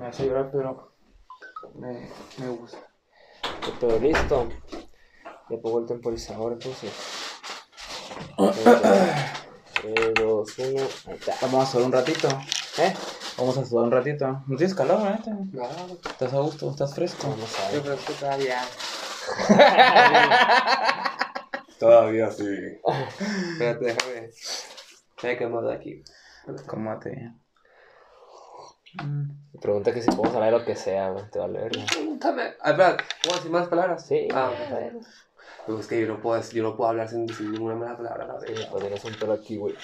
Me hace llorar, pero me, me gusta. Todo listo. Le pongo el temporizador entonces. 3, 2, 1. Ahí está. Vamos a sudar un ratito. ¿Eh? Vamos a sudar un ratito. ¿No tienes calor, neta? No, ¿Estás a gusto? ¿Estás fresco? vamos a Yo creo que todavía. Todavía sí. Espérate, déjame. Déjame quemar de aquí. Cómate. Me pregunta que si podemos hablar de lo que sea, güey. Te va a leer. güey. Pregúntame. Ah, espera, ¿puedo decir más palabras? Sí. Ah, a ver. Pues es que yo no puedo, decir- yo no puedo hablar sin decir ninguna mala palabra. la Sí, verdad. pues tienes un pelo aquí, güey.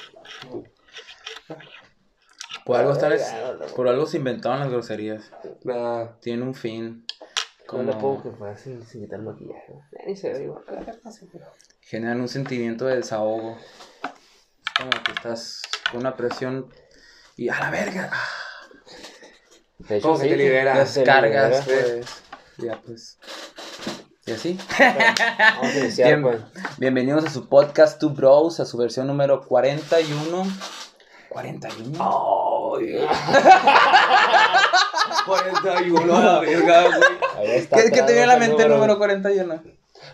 Por algo, no, no. por algo se inventaron las groserías. Ah, Tienen un fin. ¿Cómo le puedo Como que fuera sin, sin quitar el maquillaje? güey? Ni se ve igual. generan un sentimiento de desahogo. Es como que estás con una presión y a la verga. ah, De hecho, Como que sí, te libera. Descargas, te libera. pues. Ya, pues. Y así. Vamos a iniciar, Bien. pues. Bienvenidos a su podcast Two Bros, a su versión número 41. 41. Ay. 41 a la verga, güey. Está. ¿Qué, ¿Qué te viene a la mente el número 41?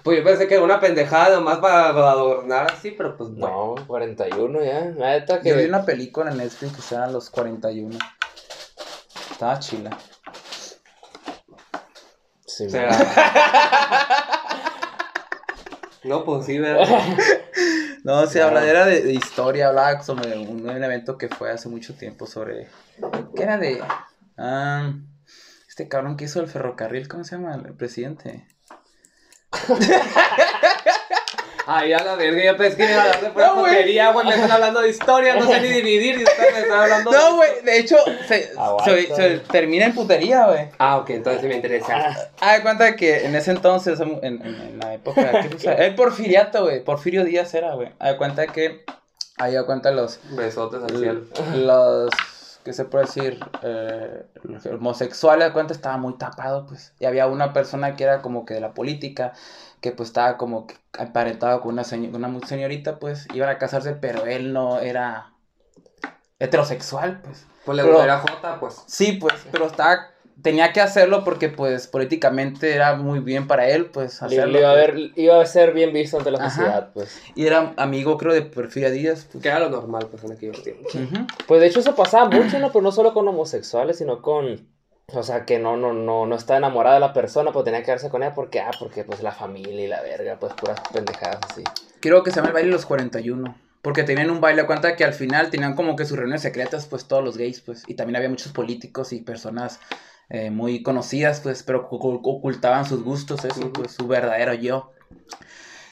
Pues yo pensé que era una pendejada nomás para, adornar así, pero pues bueno. No, 41 ya. Neta que. Yo vi una película en Netflix que se llama Los 41. Estaba chila. Sí, O sea. no, pues sí, ¿verdad? No, se Claro. de, de historia, hablaba sobre un, un evento que fue hace mucho tiempo sobre... ¿Qué era de...? Ah, este cabrón que hizo el ferrocarril, ¿cómo se llama? El presidente. Ay, a la verga, yo pensé que iban a hablar de pura No, porquería, güey. Me están hablando de historia, no sé ni dividir y ustedes me están hablando de... No, güey, de hecho, se, Aguanta. se- se termina en putería, güey. Ah, ok, entonces me interesa. Ah, de cuenta que en ese entonces, en, en- en la época... ¿qué? El porfiriato, güey. Porfirio Díaz era, güey. Ah, de cuenta que... Ahí da cuenta los... Besotes al cielo. los ¿qué se puede decir? Eh, homosexuales, de cuenta, estaba muy tapado, pues. Y había una persona que era como que de la política, que pues estaba como que aparentado con una, una señorita, pues. Iban a casarse, pero él no era heterosexual, pues. Pues le Pero- la Jota, pues. Sí, pues, pero estaba... Tenía que hacerlo porque, pues, políticamente era muy bien para él, pues, hacerlo. le iba, a pues. ver, iba a ser bien visto ante la Ajá. sociedad, pues. Y era amigo, creo, de Porfirio Díaz, pues. Que era lo normal, pues, en aquellos tiempos. Pues de hecho eso pasaba mucho, ¿no? Pero no solo con homosexuales, sino con... O sea, que no, no, no, no está enamorada de la persona, pues tenía que quedarse con ella porque, ah, porque pues la familia y la verga, pues puras pendejadas así. Creo que se llama el baile de los 41. Porque tenían un baile, cuenta que al final tenían como que sus reuniones secretas, pues todos los gays, pues. Y también había muchos políticos y personas eh, muy conocidas, pues, pero ocu- ocultaban sus gustos, eso, pues, su verdadero yo.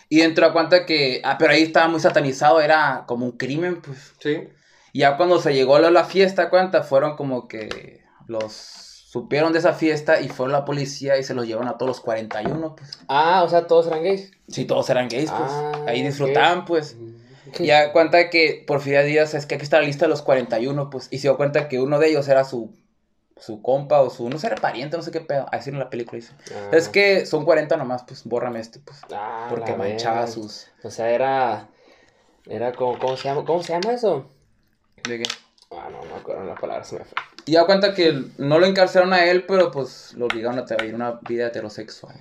Y entró a cuenta que, ah, pero ahí estaba muy satanizado, era como un crimen, pues. Sí. Y ya cuando se llegó a la fiesta, cuenta, fueron como que los supieron de esa fiesta y fueron la policía y se los llevaron a todos los 41, pues. Ah, o sea, todos eran gays. Sí, todos eran gays, pues. Ah, ahí disfrutaban, pues. Y ya cuenta que Porfirio Díaz es que aquí está la lista de los 41, pues, y se dio cuenta que uno de ellos era su, su compa o su, no sé, era pariente, no sé qué pedo, así en la película dice. Ah. Es que son 40 nomás, pues, bórrame este, pues, Ah, porque manchaba sus... O sea, era... Era como... ¿Cómo se llama? ¿Cómo se llama eso? ¿De qué? Ah, no, no me acuerdo la palabra, se me fue. Y ya cuenta que no lo encarcelaron a él, pero pues lo obligaron a tener una vida heterosexual.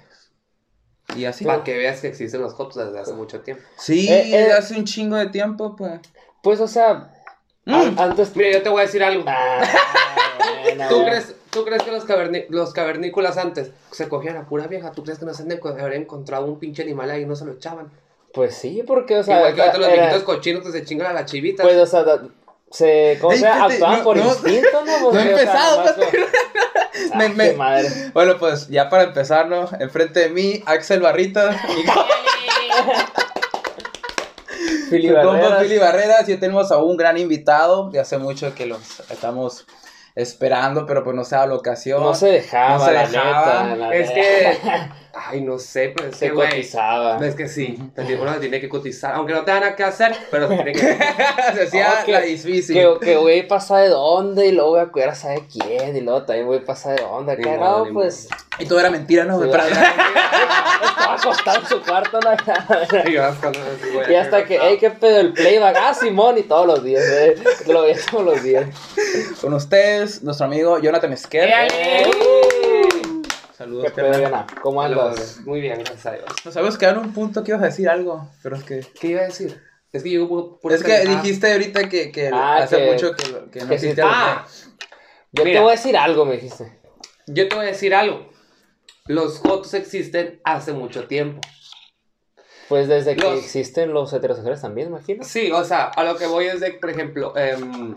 Y así. Para que veas que existen los Jotos desde hace mucho tiempo. Sí, Eh, eh. hace un chingo de tiempo, pues. Pues, o sea... Mm. an- Antes... Mira, yo te voy a decir algo. Ah. ¿Tú crees, ¿Tú crees que los, caverni- los cavernícolas antes se cogían a pura vieja? ¿Tú crees que no se haber encontrado un pinche animal ahí y no se lo echaban? Pues sí, porque, o sea... Igual que ahorita los viejitos cochinos que se chingan a las chivitas. Pues, o sea, da- se, ¿cómo Ey, se llama? espérate, Actuaban no- por no- instinto, ¿no? Porque, no he o sea, empezado, nomás como- Me- Ay, me- qué madre. Bueno, pues ya para empezarlo, enfrente de mí, Axel Barrita. Fili Su compa Barreras. Fili Barreras y tenemos a un gran invitado. De hace mucho que los estamos esperando, pero pues no se da la ocasión. No se dejaba, No se la dejaba. neta. la es que Ay, no sé, pero es Se que, güey. cotizaba. Es que sí, también uno tiene que cotizar, aunque no tenga nada que hacer, pero se tiene que Se hacía Oh, que- la difícil. Que, que güey pasa de dónde y luego voy a cuidar a saber quién y luego también güey pasa de dónde. Acá no, pues Y todo era mentira, ¿no? Sí, Para- estaba acostado en su cuarto güey, y hasta que, hey, qué pedo el playback, ah, Simón y todos los días, eh. lo veía todos los días. Con ustedes, nuestro amigo Jonathan Esquer. ¡Eh! Saludos, ¿Qué. Diana? ¿Cómo andas? Muy bien, gracias a Dios. Nos habíamos quedado en un punto que ibas a decir algo, pero es que... ¿Qué iba a decir? Es que yo por- por es que dijiste ahorita que, que Ah, hace que- mucho que, que no sí existe te- algo. Ah, Yo te voy a decir algo, me dijiste. yo te voy a decir algo. Los jotos existen hace mucho tiempo. Pues desde que existen los heterosexuales también, imagino. Sí, o sea, a lo que voy es de, por ejemplo, em,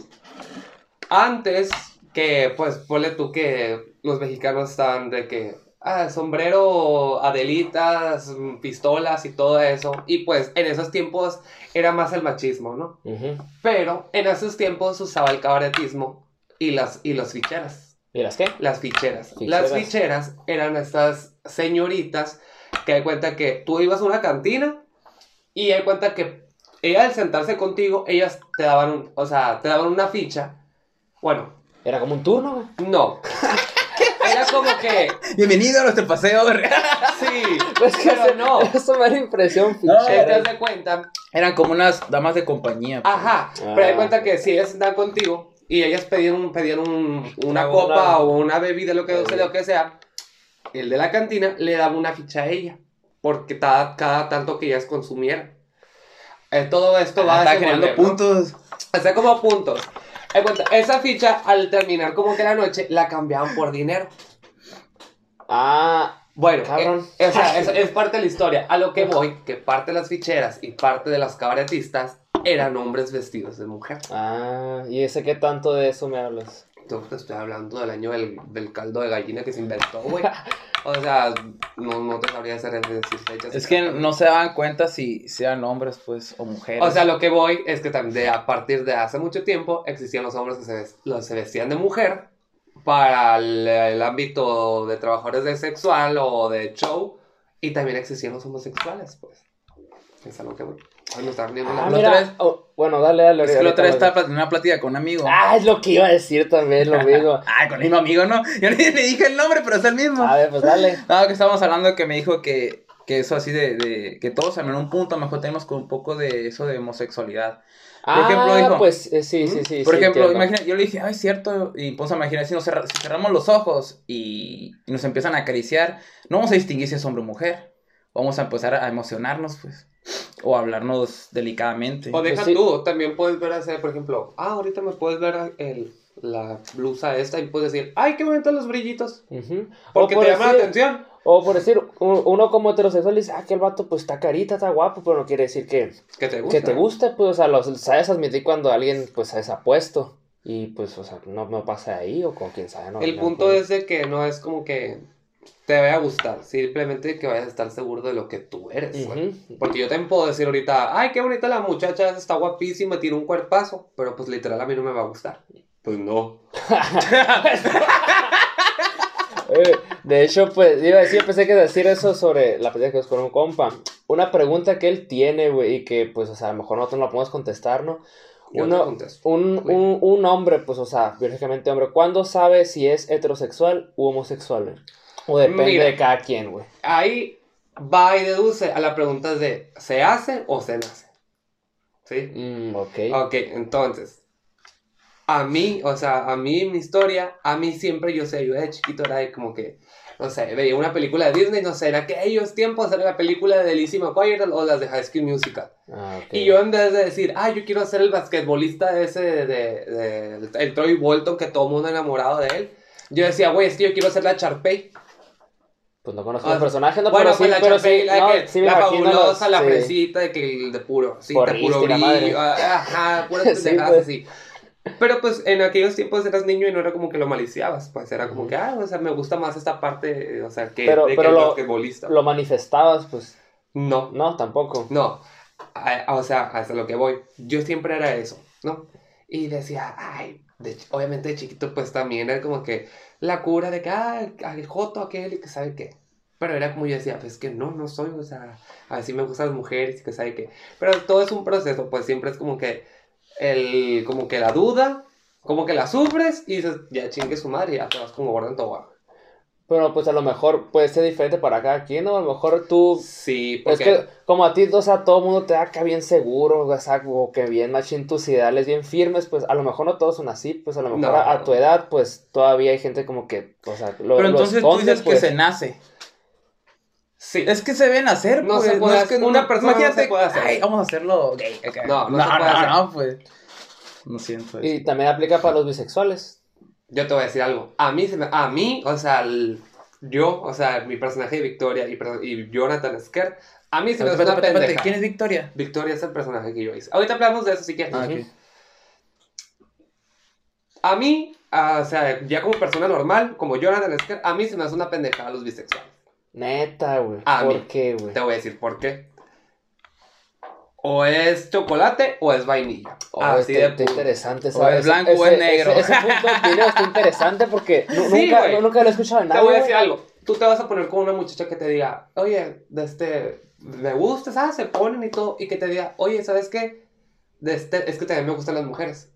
antes que, pues, ponle tú que los mexicanos estaban de que, ah, sombrero, adelitas, pistolas y todo eso. Y pues en esos tiempos era más el machismo, ¿no? Ujú. Pero en esos tiempos usaba el cabaretismo y las, y las ficheras. ¿Y las qué? Las ficheras. Ficheras. Las ficheras eran estas señoritas que hay cuenta que tú ibas a una cantina y hay cuenta que ella al sentarse contigo, ellas te daban, un- o sea, te daban una ficha. Bueno, Era como un turno, no. Como que, Bienvenido a nuestro paseo. sí, Pues que pero no. Eso me da impresión, No, haz de cuenta, Eran como unas damas de compañía. pues. ajá, Ah. pero hay cuenta que si ellas sentaban contigo y ellas pedían, pedían un- una Una- copa o una bebida, lo que, Bebida. lo que sea, el de la cantina le daba una ficha a ella, porque cada, cada tanto que ellas consumieran. Eh, todo esto va Ah, a está generando ¿no? puntos. Sea, como puntos. De cuenta, esa ficha, al terminar como que la noche, la cambiaban por dinero. Ah, Bueno, Cabrón. eh, o sea, es, es parte de la historia. A lo que voy, que parte de las ficheras y parte de las cabaretistas eran hombres vestidos de mujer. ah, ¿y ese qué tanto de eso me hablas? Yo te estoy hablando del año del, del caldo de gallina que se inventó, güey. O sea, no, no te sabría hacer decir fechas. Es que no se daban cuenta si sean hombres, pues, o mujeres. O sea, lo que voy es que también de, a partir de hace mucho tiempo existían los hombres que se, los, se vestían de mujer para el, el ámbito de trabajadores de sexual o de show y también existían los homosexuales, pues. Es a lo que voy. Ay, la Ah, la mira. otra vez- oh, bueno, dale, dale. es que la otra vez estaba en una plática con un amigo. Ah, es lo que iba a decir también, lo mismo. Ay, con el mismo amigo, ¿no? Yo ni, ni dije el nombre, pero es el mismo. A ver, pues dale. No, que estábamos hablando que me dijo que, que eso así de, de que todos en un punto mejor tenemos con un poco de eso de homosexualidad. Ah, ejemplo, dijo- pues eh, sí, sí, sí. Por sí, ejemplo, entiendo. imagina, yo le dije, ay, cierto, y pues imaginar si, nos cerra- si cerramos los ojos y, y nos empiezan a acariciar, no vamos a distinguir si es hombre o mujer. Vamos a empezar a emocionarnos, pues, o a hablarnos delicadamente. O deja Pues sí. tú, también puedes ver hacer, por ejemplo, ah, ahorita me puedes ver el, la blusa esta y puedes decir, ay, qué bonitos los brillitos. Porque por te llama la atención. O por decir, un- uno como heterosexual dice, ah, que el vato pues está carita, está guapo, pero no quiere decir que, Que te gusta. que te gusta, pues, o sea, lo sabes admitir cuando alguien pues se desapuesto. Y pues, o sea, no me pasa ahí o con quien sabe, ¿no? El No, punto pues, es de que no es como que te vaya a gustar, simplemente que vayas a estar seguro de lo que tú eres. Porque yo también puedo decir ahorita, ay, qué bonita la muchacha, está guapísima, tiene un cuerpazo, pero pues literal a mí no me va a gustar. Pues no. Eh, de hecho, pues, iba a decir, pensé que decir eso sobre la pelea que es con un compa. Una pregunta que él tiene, güey, y que, pues, o sea, a lo mejor nosotros no la podemos contestar, ¿no? Uno, un, un, un hombre, pues, o sea, biológicamente hombre, ¿cuándo sabe si es heterosexual u homosexual? güey? O depende Mira. de cada quien, güey. Ahí va y deduce a la pregunta de, ¿se hace o se nace? ¿Sí? Mm, ok. Ok, entonces, a mí, o sea, a mí, mi historia, a mí siempre, yo sé, yo de chiquito era de como que, no sé, veía una película de Disney, no sé, que aquellos tiempos era la película de Lizzie McGuire o las de High School Musical. Ah. Y yo en vez de decir, ah, yo quiero ser el basquetbolista ese de, de- de- el Troy Bolton, que todo mundo enamorado de él, yo decía, güey, es que yo quiero ser la Charpey. Pues no conozco Ah, el personaje, no, bueno, pero pues la pero Charpey, sí, la, no, que, sí la los- fabulosa, la sí. fresita, de que el de puro, sí, de puro brillo, ah, ajá, puras pendejadas pues. así. Pero pues en aquellos tiempos eras niño y no era como que lo maliciabas, pues era como que, ah, o sea, me gusta más esta parte, o sea, que, Pero- de pero que lo- basquetbolista. Lo manifestabas, pues, No, no, tampoco. no, A- o sea, hasta lo que voy, yo siempre era eso, ¿no? Y decía, ay, de obviamente de chiquito pues también era como que la cura de que, ah, el joto aquel y que sabe qué. Pero era como yo decía, pues que no, no soy, o sea, así me gustan las mujeres y que sabe que. Pero todo es un proceso, pues siempre es como que el, como que la duda, como que la sufres y dices, ya chingue su madre, y ya te vas como gordo en tobogán. Pero pues a lo mejor puede ser diferente para cada quien, ¿no? A lo mejor tú... Sí, Es porque... que como a ti, o sea, todo el mundo te da acá bien seguro, o sea, como que bien machín tus ideales bien firmes, pues a lo mejor no todos son así, pues a lo mejor No. a, a tu edad, pues todavía hay gente como que, o sea, lo Pero lo entonces tú dices pues. que se nace. Sí. Es que se ven hacer, No pues. se puede es que una persona no se puede hacer. Ay, vamos a hacerlo gay. acá". No, no no, se puede no, hacer. no, pues. No siento eso. Y también aplica para los bisexuales. Yo te voy a decir algo. A mí, se me- a mí o sea, el- yo, o sea, mi personaje de Victoria y, y Jonathan Sker, a mí se me hace una pendeja. ¿Quién es Victoria? Victoria es el personaje que yo hice. Ahorita hablamos de eso si quieres. Ah, Ujú. ok. A mí, ah, o sea, ya como persona normal, como Jonathan Sker, a mí se me hace una pendejada los bisexuales. Neta, güey. A ¿Por mí. qué, güey? Te voy a decir por qué. O es chocolate o es vainilla. Oh, Así está, de interesante. O es blanco o es negro. Ese, ese punto del video está interesante porque Sí, nunca, nunca lo he escuchado de Te nadie. voy a decir algo. Tú te vas a poner con una muchacha que te diga, oye, de este, me gusta, ¿sabes? Se ponen y todo. Y que te diga, oye, ¿sabes qué? De este, es que también me gustan las mujeres.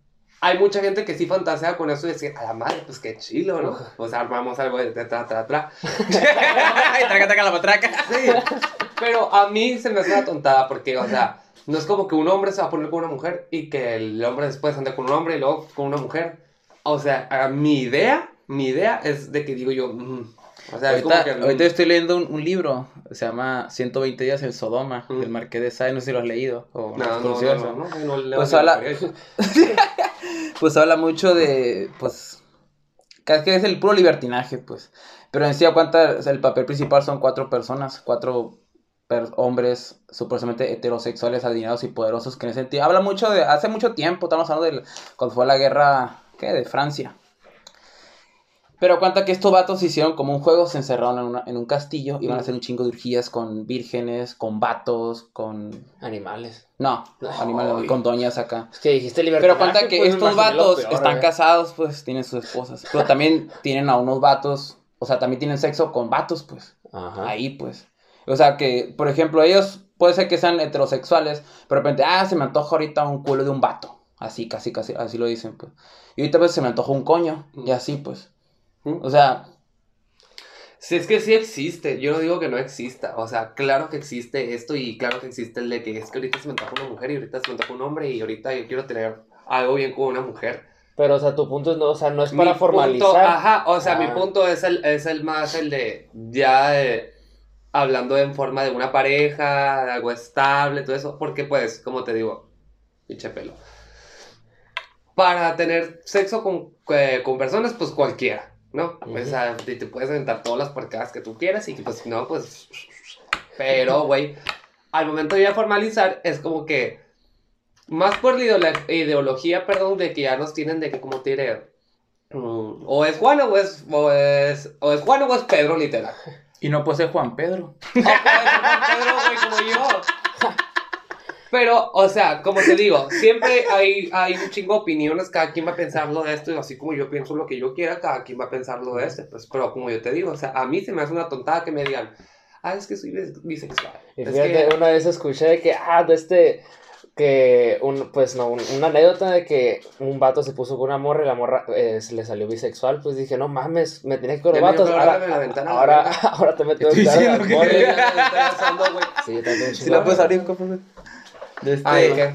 Hay mucha gente que sí fantasea con eso y decir, a la madre, pues qué chilo, ¿no? O sea, armamos algo de tra, tra, tra. Ay, traca, traca la matraca. Sí. Pero a mí se me hace una tontada porque, o sea, no es como que un hombre se va a poner con una mujer y que el hombre después ande con un hombre y luego con una mujer. O sea, a mi idea, mi idea es de que digo yo, mm, o sea, Ahorita, que... mm, ahorita estoy leyendo un, un libro, se llama 120 días en Sodoma, Mm. del Marqués de Sade, no sé si lo has leído o No, no, no, no, no, no leo Pues ni habla- periódico. Pues habla mucho de, pues, que es el puro libertinaje, pues. Pero en sí, cuenta, o sea, el papel principal son cuatro personas, cuatro hombres supuestamente heterosexuales, adinerados y poderosos, que en ese sentido, habla mucho de, hace mucho tiempo, estamos hablando de cuando fue la guerra, ¿qué? De Francia. Pero cuenta que estos vatos hicieron como un juego, se encerraron en, una- en un castillo, iban a hacer un chingo de urgías con vírgenes, con vatos, con... Animales. No, animales, con doñas acá. Es que dijiste libertad. Pero cuenta que estos vatos están casados, pues tienen sus esposas. Pero también tienen a unos vatos, o sea, también tienen sexo con vatos, pues. Ajá. Ahí, pues. O sea, que, por ejemplo, ellos puede ser que sean heterosexuales, pero de repente, ah, se me antoja ahorita un culo de un vato. Así, casi, casi, así lo dicen, pues. Y ahorita, pues, se me antoja un coño, y así, pues. ¿Mm? O sea, Sí, es que sí existe, yo no digo que no exista, o sea, claro que existe esto y claro que existe el de que es que ahorita se me antoja una mujer y ahorita se me antoja un hombre y ahorita yo quiero tener algo bien con una mujer. Pero, o sea, tu punto es no, o sea, no es para Mi formalizar. punto- ajá, o sea, mi Ah. punto es el, es el más el de ya eh, hablando en forma de una pareja, de algo estable, todo eso, porque pues, como te digo, pinche pelo. Para tener sexo con, eh, con personas, pues cualquiera, ¿no? O sea, te, te puedes aventar todas las porcadas que tú quieras y pues no, pues... Pero, güey, al momento de ya formalizar, es como que... Más por la ideolo- ideología, perdón, de que ya nos tienen de que como te diré, mm, o es Juan o es, o es, o es Juan o es Pedro, literal. y no puede ser Juan Pedro. O puede ser Juan Pedro, güey, como yo. Pero, o sea, como te digo, siempre hay, hay un chingo de opiniones, cada quien va a pensarlo de esto, y así como yo pienso lo que yo quiera, cada quien va a pensarlo de este, pues, pero como yo te digo, o sea, a mí se me hace una tontada que me digan, ah, es que soy bis- bisexual. Y Es fíjate, que- una vez escuché que, ah, de este, que, un, pues no, un- una anécdota de que un vato se puso con una morra y la morra eh, se le salió bisexual, pues dije, no mames, me tenía que con los vatos, ahora, la ventana, la ahora, verga. ahora te meto en que- morras. Sí, Sí, también Si la puedes abrir, favor. De este- Ay, ¿qué?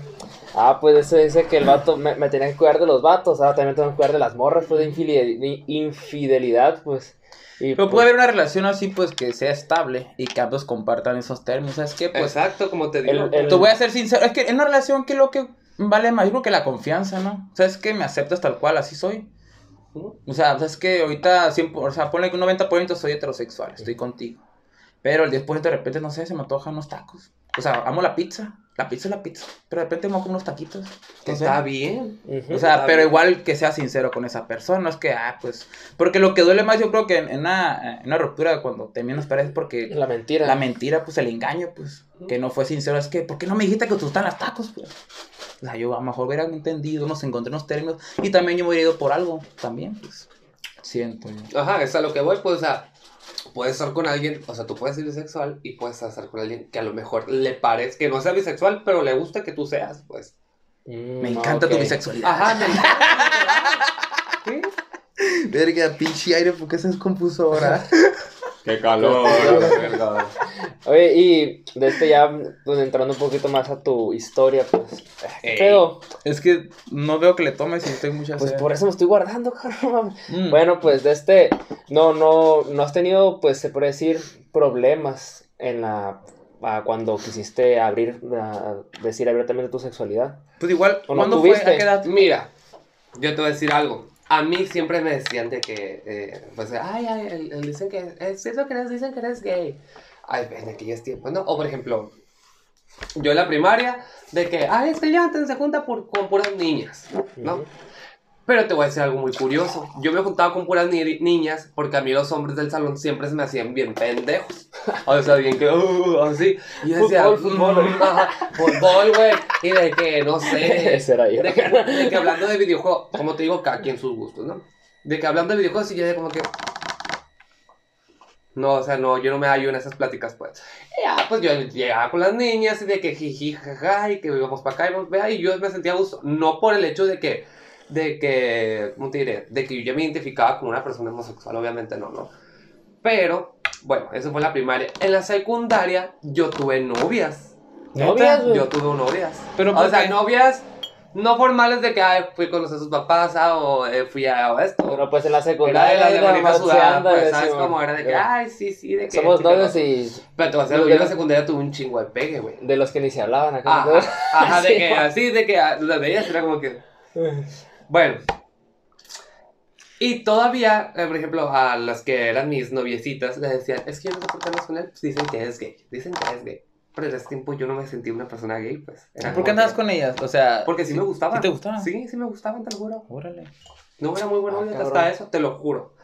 Ah, pues eso dice que el vato, me, me tenía que cuidar de los vatos, ahora también tengo que cuidar de las morras, pues de infidel- de infidelidad, pues. Y, Pero pues, puede haber una relación así, pues, que sea estable y que ambos compartan esos términos. ¿Sabes qué? Pues, Exacto, como te digo. el- el- te voy a ser sincero. Es que en una relación, ¿qué es lo que vale más? Yo creo que la confianza, ¿no? ¿Sabes que Me aceptas tal cual, así soy. O sea, ¿sabes que Ahorita, 100, o sea, ponle que un 90% soy heterosexual, estoy contigo. Pero el 10% de repente, no sé, se me antojan unos tacos. O sea, amo la pizza. La pizza es la pizza. Pero de repente me hago unos taquitos. Que está bien. O sea, pero bien. igual que sea sincero con esa persona, no es que, ah, pues, porque lo que duele más yo creo que en, en una, en una ruptura cuando te menos parece porque la mentira. la mentira, pues el engaño, pues, que no fue sincero, es que, ¿por qué no me dijiste que te gustan las tacos, pues? O sea, yo a lo mejor hubiera entendido, nos encontré unos términos y también yo me hubiera ido por algo, también, pues. Siento yo. Ajá, es a lo que voy, pues, o sea, puedes estar con alguien, o sea, tú puedes ser bisexual y puedes estar con alguien que a lo mejor le parezca, que no sea bisexual, pero le gusta que tú seas, pues. Mm, Me encanta tu bisexualidad. Ajá, me ¿Qué? Verga, pinche aire, ¿por qué se descompuso ahora? Qué calor, verga. Oye, y de este ya, pues entrando un poquito más a tu historia, pues. Pero, es que no veo que le tomes y estoy mucha pues sed. por eso me estoy guardando, cabrón. Mm. Bueno, pues de este, no, no, no has tenido, pues se puede decir, problemas en la, a cuando quisiste abrir, a decir abiertamente tu sexualidad. Pues igual, ¿O no ¿cuándo fue? ¿A qué edad? Mira, yo te voy a decir algo. A mí siempre me decían de que, eh, pues, ay, ay, el- dicen que, es cierto que eres, dicen que eres gay. Ay, ven, de que ya es tiempo, ¿no? O, por ejemplo, yo en la primaria, de que, ay, es que ya se junta por, con puras niñas, ¿no? Pero te voy a decir algo muy curioso. Yo me juntaba con puras ni- niñas porque a mí los hombres del salón siempre se me hacían bien pendejos. O sea, bien que, uh, así. Y yo decía, Fútbol, fútbol. "Mm, fútbol, güey. Y de que, no sé. Ese era yo. De que, de que hablando de videojuegos, como te digo, cada quien sus gustos, ¿no? De que hablando de videojuegos, y yo de como que. No, o sea, no, yo no me hallo en esas pláticas, pues. Ya, pues yo llegaba con las niñas y de que jiji, jaja, y que íbamos para acá y vamos y yo me sentía a gusto. No por el hecho de que, de que, ¿cómo te diré? De que yo ya me identificaba como una persona homosexual, obviamente no, ¿no? Pero, bueno, eso fue la primaria. En la secundaria, yo tuve novias. ¿Novias? Yo tuve novias. Pero o ¿por sea, qué? novias no formales de que ay, fui a conocer a sus papás ah, o eh, fui a esto. Pero pues en la era de secundaria. la de más sudada, pues, ¿sabes cómo era? De que, ay, sí, sí, de que... Somos novios no. y Pero te voy a decir, yo en la secundaria tuve un chingo de pegue, güey. de los que ni se hablaban acá. Ajá, ajá, de que así, de que ah, las veías era como que... Bueno. Y todavía, eh, por ejemplo, a las que eran mis noviecitas, les decían, es que yo no sé por qué andas con él, pues dicen que es gay, dicen que es gay. Pero en ese tiempo yo no me sentí una persona gay, pues. Era ¿Por qué andabas que- con ellas? O sea... Porque sí, me gustaban. ¿Sí te gustaban? Sí, sí me gustaban, te lo juro. Órale. No era muy bueno Ah, hasta eso, te lo juro.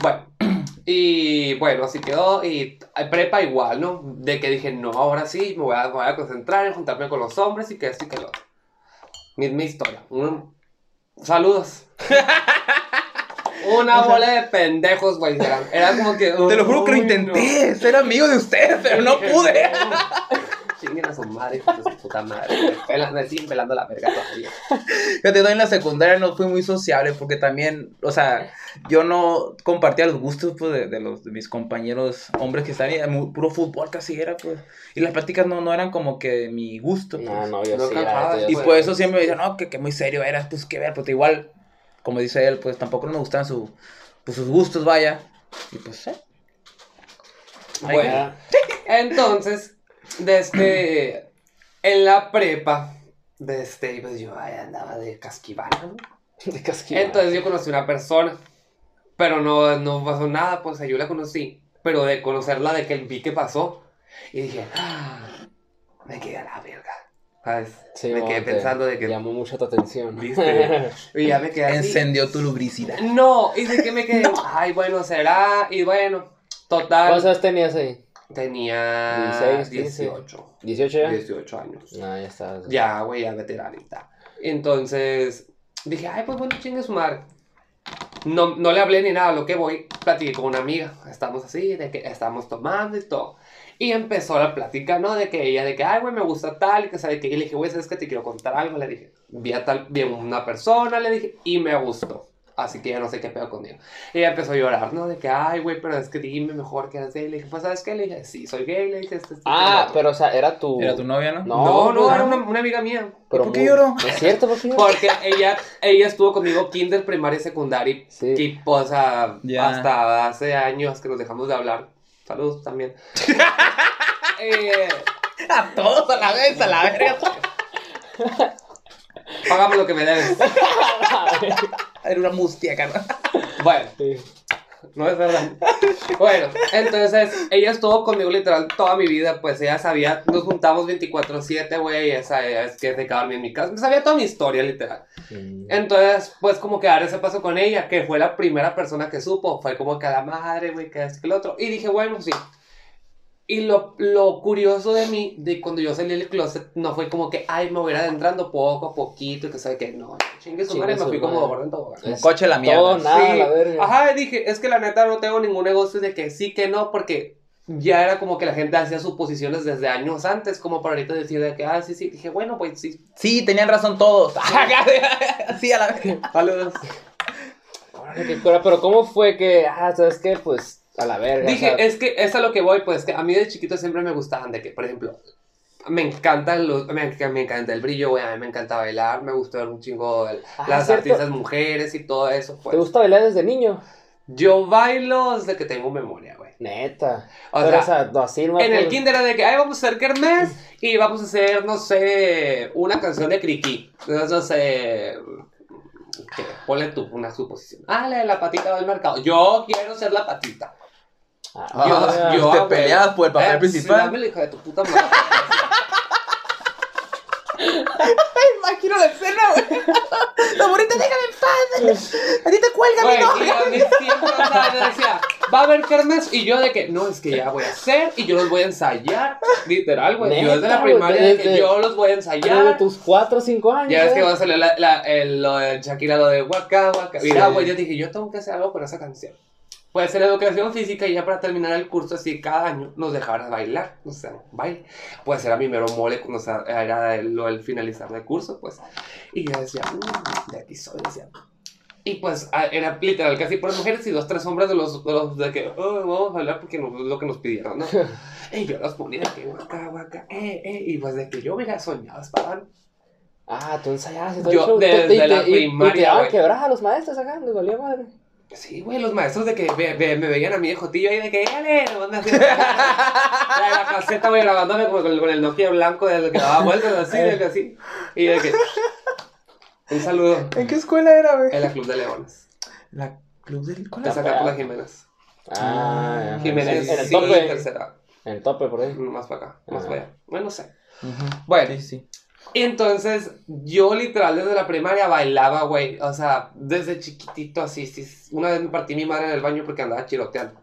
Bueno, y bueno, así quedó. Y prepa igual, ¿no? De que dije, no, ahora sí, me voy a, me voy a concentrar en juntarme con los hombres y que esto y que lo otro. Misma historia. Un- Saludos. Una bola de pendejos, güey. Era como que. Te lo juro que lo intenté, ser amigo de ustedes, pero no pude. Su madre, hijos de su puta madre. Me, pelan, me siguen pelando la verga todavía. Yo en la secundaria no fui muy sociable porque también, o sea, yo no compartía los gustos pues, de, de los, de mis compañeros hombres que estaban puro fútbol casi era, pues. Y las prácticas no, no eran como que mi gusto. pues. No, no, yo No sí, neta, yo Y por eso siempre me decían, no, que, que muy serio eras, pues que ver, pues igual, como dice él, pues tampoco me gustaban su, pues, sus gustos, vaya. Y pues, eh. Bueno. Entonces, desde en la prepa, desde pues yo ay, andaba de casquivana, ¿no? de casquilla. Entonces yo conocí una persona, pero no, no pasó nada, pues yo la conocí, pero de conocerla, de que vi que pasó, y dije, ah, me quedé a la verga, ¿sabes? Sí, me quedé te pensando de que, Llamó mucho tu atención. ¿Viste? y ya me quedé así. encendió tu lubricidad. No, y de que me quedé, ay, bueno, será, y bueno, total, ¿Cuántos años tenías ahí? Tenía 16, 15. 18. ¿18 ya? 18 años. No, ya estabas. Ya, güey, ya veteranita. Entonces, dije, ay, pues bueno, chingue su madre. No, no le hablé ni nada, lo que voy, platiqué con una amiga. Estamos así, de que estamos tomando y todo. Y empezó la plática, ¿no? De que ella, de que, ay, güey, me gusta tal, y que sabe que. Y le dije, güey, ¿sabes que te quiero contar algo? Le dije, vi a tal, vi a una persona, le dije, y me gustó. Así que ya no sé qué pedo conmigo. Y ella empezó a llorar, ¿no? De que, ay, güey, pero es que dime mejor que eres gay. Le dije, pues, ¿sabes qué? Le dije, sí, soy gay. Le dije, este, este, Ah, este, pero o sea, era tu. ¿Era tu novia, no? No, No, no, pues, era una, una amiga mía. pero ¿Por qué muy- lloró? ¿Es cierto? ¿Por qué lloró? Porque ella, ella estuvo conmigo kinder, primaria y secundaria. Sí. Y pues a- Ya. hasta hace años que nos dejamos de hablar. Saludos también. eh, A todos a la vez, a la verga. págame lo que me debes. Era una mustia, carnal. Bueno, Sí. no es verdad. Bueno, entonces ella estuvo conmigo literal toda mi vida. Pues ella sabía, nos juntamos 24-7, güey. Esa es que se quedaba en mi casa. Sabía toda mi historia, literal. Entonces, pues como que dar ese paso con ella, que fue la primera persona que supo, fue como que a la madre, güey, que es que el otro. Y dije, bueno, sí. Y lo, lo curioso de mí, de cuando yo salí del closet, no fue como que, ay, me voy a ir adentrando poco a poquito y que sabe que no, chingue su madre, me fui como gordo en. Como Es coche la mierda. Todo, nada, Sí. la verga. Ajá, dije, es que la neta no tengo ningún negocio de que sí que no, porque ya era como que la gente hacía suposiciones desde años antes, como para ahorita decir de que, ah, sí, sí, dije, bueno, pues sí, Sí, tenían razón todos. sí, a la vez. saludos. Órale, qué cura, Pero ¿cómo fue que, ah, sabes qué? Pues a la verga. Dije, o sea, es que es a lo que voy, pues, que a mí de chiquito siempre me gustaban de que, por ejemplo, me encantan los, me, me encanta el brillo, güey, a mí me encanta bailar, me gusta ver un chingo el- Ah, las ¿cierto? artistas mujeres y todo eso, pues. ¿Te gusta bailar desde niño? Yo bailo desde que tengo memoria, güey. Neta. O Pero, sea, o sea, no, En el kinder era de que, ay, vamos a hacer kermés y vamos a hacer, no sé, una canción de. Entonces, no sé, ¿qué? ponle tú una suposición. Ah, la de la patita del mercado. Yo quiero ser la patita. Ah, Ah, yo, te peleabas por el papel Eh, principal. Sí, dame la hija de tu puta madre. Imagino la escena, güey. La bonita, déjame en paz. A ti te cuelga Güey, mi y a mí siempre o sea, me decía, va a haber kermés y yo de que, no, es que ya voy a hacer y yo los voy a ensayar. Literal, güey. Yo desde la primaria de que yo los voy a ensayar. tus 4 o 5 años. Ya ves ¿eh? que va a salir la, la- el- lo de Shakira, lo de Waka Waka. Mira, Sí. güey, yo dije, yo tengo que hacer algo con esa canción. Puede ser educación física y ya para terminar el curso, así cada año nos dejaran bailar, o sea, baile. Puede ser a mi mero mole cuando era lo del finalizar del curso, pues. Y yo decía, "Mm, de aquí soy, decía. Y pues a- era literal casi por mujeres y dos, tres hombres de los de, los, de que, "Oh, vamos a bailar porque no, es lo que nos pidieron, ¿no? y yo los ponía que, Waka Waka, eh, eh, y pues de que yo hubiera soñado, estaban Ah, tú ensayabas Yo desde la y- primaria, Y te daban quebradas a los maestros acá, les valía madre. Sí, güey, los maestros de que ve- ve- me veían a mi hijo tío ahí de que, dale, me hacían la, la caseta, güey, grabándome como con, con el Nokia blanco de que daba vueltas así, de que así. Y de que, un saludo ¿En qué escuela era, güey? en la Club de Leones. La Club del... ¿Cuál Que era? saca por la Jiménez. Ah, ya. Jiménez, En el sí, tope. tercera. En el tope, por ahí. Más para acá, más Ah. para allá. Bueno, no sé. Bueno, Sí, sí. Entonces, yo literal desde la primaria bailaba, güey. O sea, desde chiquitito así, sí. Una vez me partí mi madre en el baño porque andaba chiroteando.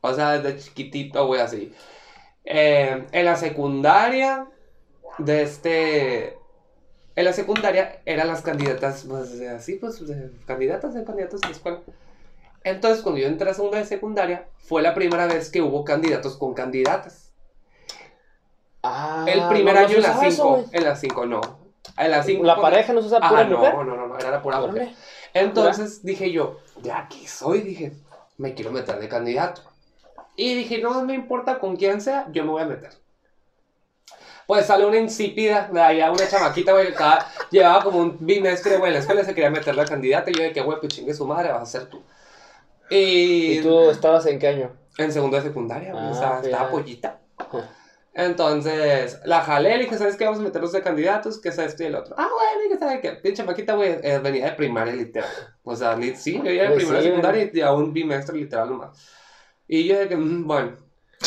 O sea, desde chiquitito, güey, así. Eh, en la secundaria, de este... En la secundaria eran las candidatas, pues así, pues, candidatas de candidatos de la escuela. Entonces, cuando yo entré a segunda de secundaria, fue la primera vez que hubo candidatos con candidatas. Ah, El primer no, año en las usaba eso, 5. güey. En las 5 no. En las 5. La pareja no se usa pura mujer. no, no, no, no, era la pura mujer. Entonces dije yo, de aquí soy, dije, me quiero meter de candidato. Y dije, no me importa con quién sea, yo me voy a meter. Pues sale una insípida, de allá una chamaquita, güey, que cada- llevaba como un bimestre, güey, en la escuela se quería meter la candidata. Y yo de que, güey, pues chingue su madre, vas a ser tú. Y, ¿Y tú estabas en qué año? en segundo de secundaria, güey, Ah, o sea, sí, estaba pollita. Entonces, la jalé, le dije, ¿sabes qué? Vamos a meternos de candidatos, que es esto y el otro. Ah, güey, que sabe qué. Pinche maquita, güey, eh, venía de primaria literal. O sea, ni, sí, yo iba de primaria sí, secundaria y a un bimestre literal nomás. Y yo de que, mm, bueno.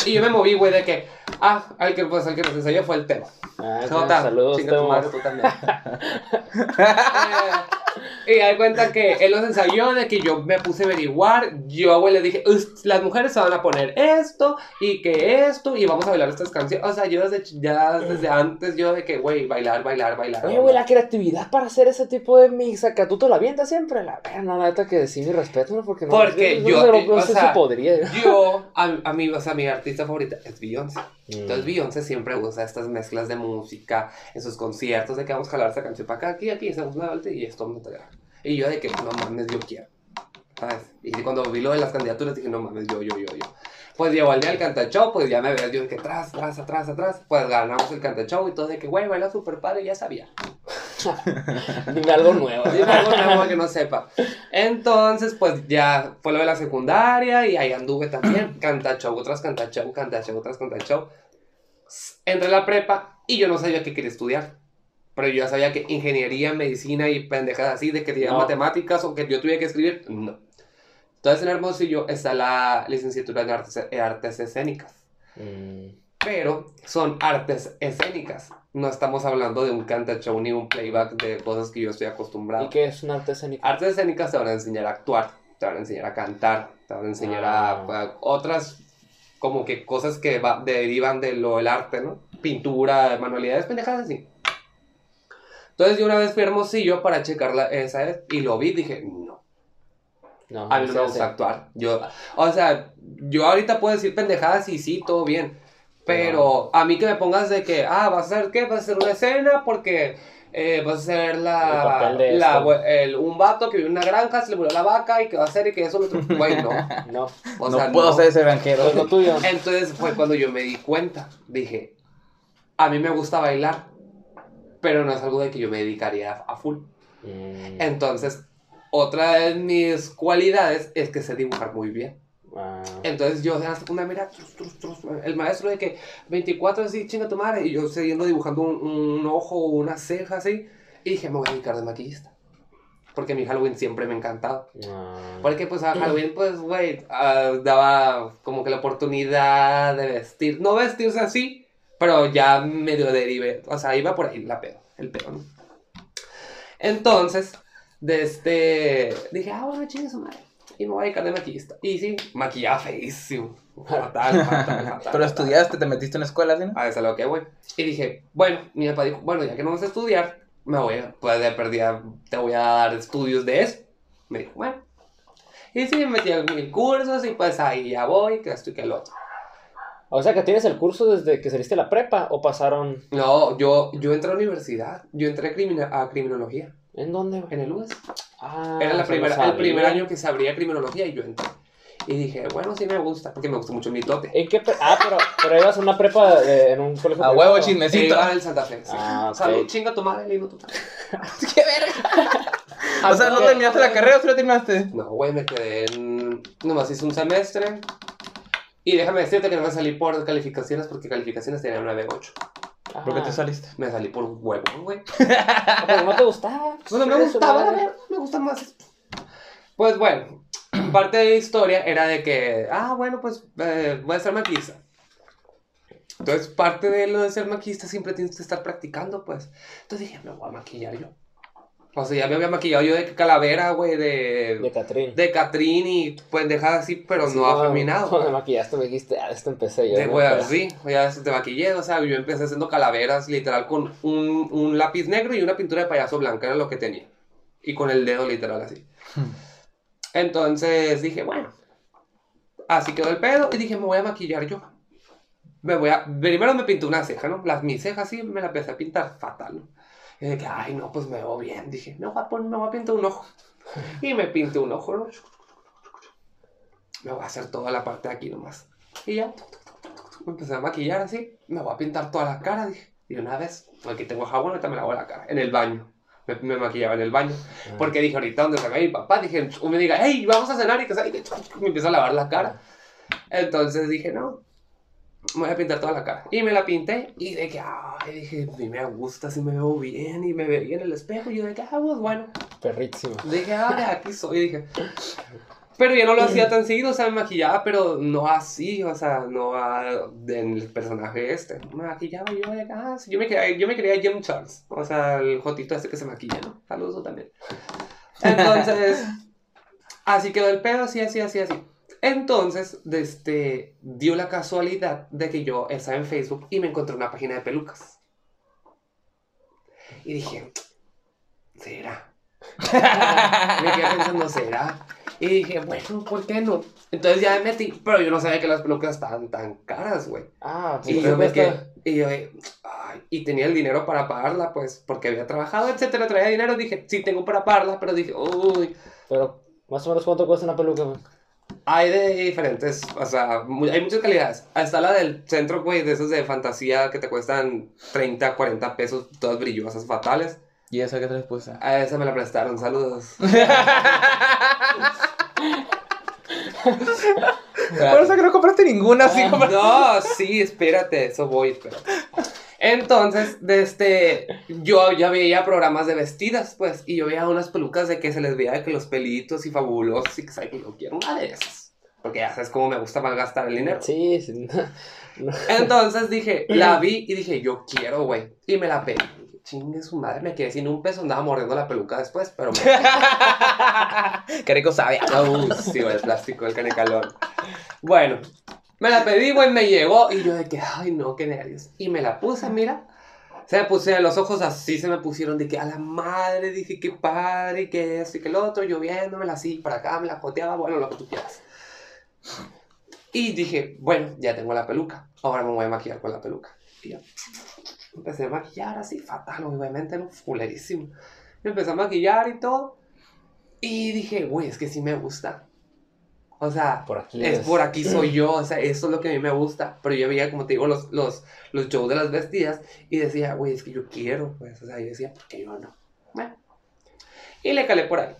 Y yo me moví, güey, de que, ah, al que, pues, al que nos enseñó fue el tema. Ah, Jota, saludos, Temo. madre, tú también. Eh, y hay cuenta que él los ensayó de que yo me puse a averiguar. Yo, güey, le dije, "Us- las mujeres se van a poner esto y que esto y vamos a bailar estas canciones. O sea, yo desde, ya desde antes, yo de que, güey, bailar, bailar, bailar. Oye, güey, la creatividad para hacer ese tipo de mix acá, tú te la avientas siempre. La verdad, no, la neta que sí, mi respeto, ¿no? Porque no, Porque no, yo, no, no o sea, podría. Yo, a, a mí, o sea, mi artista favorita es Beyoncé. Entonces Mm. Beyoncé siempre usa estas mezclas de música en sus conciertos, de que vamos a jalar esta canción para acá, aquí, aquí, hacemos una vuelta y esto me trae. Y yo de que, no mames, yo quiero. ¿Sabes? Y cuando vi lo de las candidaturas dije, no mames, yo, yo, yo, yo. Pues llegó el día del cantachó, pues ya me yo de que atrás, atrás, atrás, atrás. Pues ganamos el cantachó y todo de que, güey, baila super padre, ya sabía. Dime algo nuevo. Dime algo nuevo que no sepa. Entonces, pues ya fue lo de la secundaria y ahí anduve también. Canta show, otras canta show, canta show, otras canta show. Entré a la prepa y yo no sabía qué quería estudiar. Pero yo ya sabía que ingeniería, medicina y pendejadas así, de que tenía No. matemáticas o que yo tuviera que escribir, no. Entonces en Hermosillo está la licenciatura en artes, en artes escénicas Mm. pero son artes escénicas. No estamos hablando de un canta show ni un playback de cosas que yo estoy acostumbrado. ¿Y qué es un arte escénico? Artes escénicas te van a enseñar a actuar, te van a enseñar a cantar, te van a enseñar a, Ah. a otras como que cosas que va- derivan de lo del arte, ¿no? Pintura, manualidades, pendejadas así. Entonces yo una vez fui a Hermosillo para checar la, esa y lo vi y dije, no, No, a mí no me gusta actuar. Yo, o sea, yo ahorita puedo decir pendejadas y sí, todo bien. Pero a mí que me pongas de que, ah, vas a hacer qué, vas a hacer una escena porque eh, vas a hacer El la, de la el- un vato que vive en una granja, se le murió la vaca y que va a hacer y que eso lo. Güey, no. No, O no sea, puedo no. ser ese granjero. es lo tuyo. Entonces fue cuando yo me di cuenta. Dije, a mí me gusta bailar, pero no es algo de que yo me dedicaría a, a full. Mm, Entonces, otra de mis cualidades es que sé dibujar muy bien. ah, Entonces yo de la secundaria, mira, trus, trus, trus, el maestro de que 24 así, chinga tu madre, y yo siguiendo dibujando un, un ojo o una ceja así, y dije, me voy a dedicar de maquillista. Porque mi Halloween siempre me ha encantado. ah. Porque pues a Halloween, pues, güey, ah, daba como que la oportunidad de vestir, no vestirse así, pero ya medio derive, o sea, iba por ahí la pedo, el pedo, ¿no? Entonces, de este, dije, ah, bueno, chingue su madre, y me voy a dedicar de maquillista. Y sí, maquillaba feísimo, fatal, fatal, fatal. Pero estudiaste, te metiste en una escuela, ¿sí? no? A eso es a lo que voy. Y dije, bueno, mi papá dijo, bueno, ya que no vas a estudiar, me voy a, pues de perdida, te voy a dar estudios de eso. Me dijo, bueno. Y sí, me metí a mil cursos y pues ahí ya voy, que esto y que el otro. O sea que tienes el curso desde que saliste de la prepa o pasaron. No, yo, yo entré a la universidad, yo entré a, crimina- a criminología ¿En dónde? en el UES. Ah, Era la primera, el primer año que se abría criminología y yo entré. Y dije, bueno, sí me gusta, porque me gusta mucho el mitote. ¿En qué pre- Ah, pero, pero ibas a una prepa eh, en un colegio. A privado. huevo, chismecito. Iba al Santa Fe, sí. Ah, ok. Salud, chinga tu madre, Lino, tú también. ¡Qué verga! O sea, ¿no terminaste la carrera o sí la terminaste? No, güey, me quedé en... Nomás hice un semestre. Y déjame decirte que no me salí por calificaciones porque calificaciones tenían 9.8. ¿Por qué te saliste? Me salí por huevo, güey. pero no te gustaba. Bueno, me gustaba, madre. a ver, me gusta más. Pues bueno, parte de la historia era de que, ah, bueno, pues eh, voy a ser maquillista. Entonces, parte de lo de ser maquillista siempre tienes que estar practicando, pues. Entonces dije, me voy a maquillar yo. O sea, ya me había maquillado yo de calavera, güey, De de, Catrín. de Catrín y pendejadas así, pero Sí, no afeminado. Cuando me maquillaste me dijiste, ah, esto empecé yo. De güey, así, ya se te maquillé, o sea, yo empecé haciendo calaveras literal con un, un lápiz negro y una pintura de payaso blanca, era lo que tenía. Y con el dedo literal así. Entonces dije, bueno, así quedó el pedo y dije, me voy a maquillar yo. Me voy a, primero me pinté una ceja, ¿no? Las, mis cejas sí me la empecé a pintar fatal, ¿no? Y dije, ay, no, pues me veo bien. Dije, me voy a, poner, me voy a pintar un ojo. Y me pinté un ojo, ¿no? Me voy a hacer toda la parte de aquí nomás. Y ya, me empecé a maquillar así. Me voy a pintar toda la cara, dije. Y una vez, aquí tengo jabón, ahorita me lavo la cara. En el baño. Me, me maquillaba en el baño. Ah. Porque dije, ahorita donde salga mi papá, dije, uno me diga, hey, vamos a cenar y que me empiezo a lavar la cara. Entonces dije, no, me voy a pintar toda la cara. Y me la pinté y de que, ay, dije, a mí me gusta, si me veo bien y me veía en el espejo. Y yo de que, ah, pues bueno. Perrísimo. Dije, ah, aquí soy, dije. Pero ya no lo hacía tan seguido, o sea, me maquillaba, pero no así, o sea, no a- en el personaje este. Me maquillaba y yo de ah, sí, yo me quería, yo me quería Jim Charles, o sea, el jotito este que se maquilla, ¿no? Saludos también. Entonces, así quedó el pedo, así, así, así, así. Entonces, este, dio la casualidad de que yo estaba en Facebook y me encontré una página de pelucas. Y dije, ¿será? me quedé pensando, ¿será? Y dije, bueno, ¿por qué no? Entonces ya me metí, pero yo no sabía que las pelucas estaban tan caras, güey. Ah, Y pues yo me quedé, y yo, ay, y tenía el dinero para pagarla, pues, porque había trabajado, etcétera, traía dinero, dije, sí, tengo para pagarla, pero dije, uy, Pero, más o menos, ¿cuánto cuesta una peluca, güey? Hay de diferentes, o sea, hay muchas calidades. Está la del centro, güey, de esos de fantasía que te cuestan 30, 40 pesos, todas brillosas, fatales. ¿Y esa qué te les puse? A esa me la prestaron, saludos. Por eso que no compraste ninguna, así como... No, sí, espérate, eso voy, espérate. Entonces, de este, yo ya veía programas de vestidas, pues, y yo veía unas pelucas de que se les veía de que los pelitos y fabulosos, y que sabes que yo quiero una de esas. Porque ya sabes cómo me gusta malgastar el dinero. Sí, sí. no. Entonces dije, la vi y dije, yo quiero, güey. Y me la pedí. Chingue su madre, me quedé sin un peso, andaba mordiendo la peluca después, pero me... Qué rico sabe. Uh, sí, el plástico, el canecalón. Bueno, Me la pedí, güey, me llegó y yo de que, ay, no, qué nervios. Y me la puse, mira. Se me puse los ojos así, se me pusieron de que a la madre, dije, qué padre, que esto y que el otro, yo viéndomela así, para acá, me la joteaba, bueno, lo que tú quieras. Y dije, bueno, ya tengo la peluca, ahora me voy a maquillar con la peluca. Y yo empecé a maquillar así, fatal, obviamente, no, fulerísimo. Me empecé a maquillar y todo. Y dije, güey, es que sí me gusta. O sea, Por aquí es es. por aquí soy yo, o sea, eso es lo que a mí me gusta. Pero yo veía, como te digo, los, los, los shows de las vestidas y decía, güey, es que yo quiero, pues, o sea, yo decía, ¿por qué yo no? Bueno, y le calé por ahí.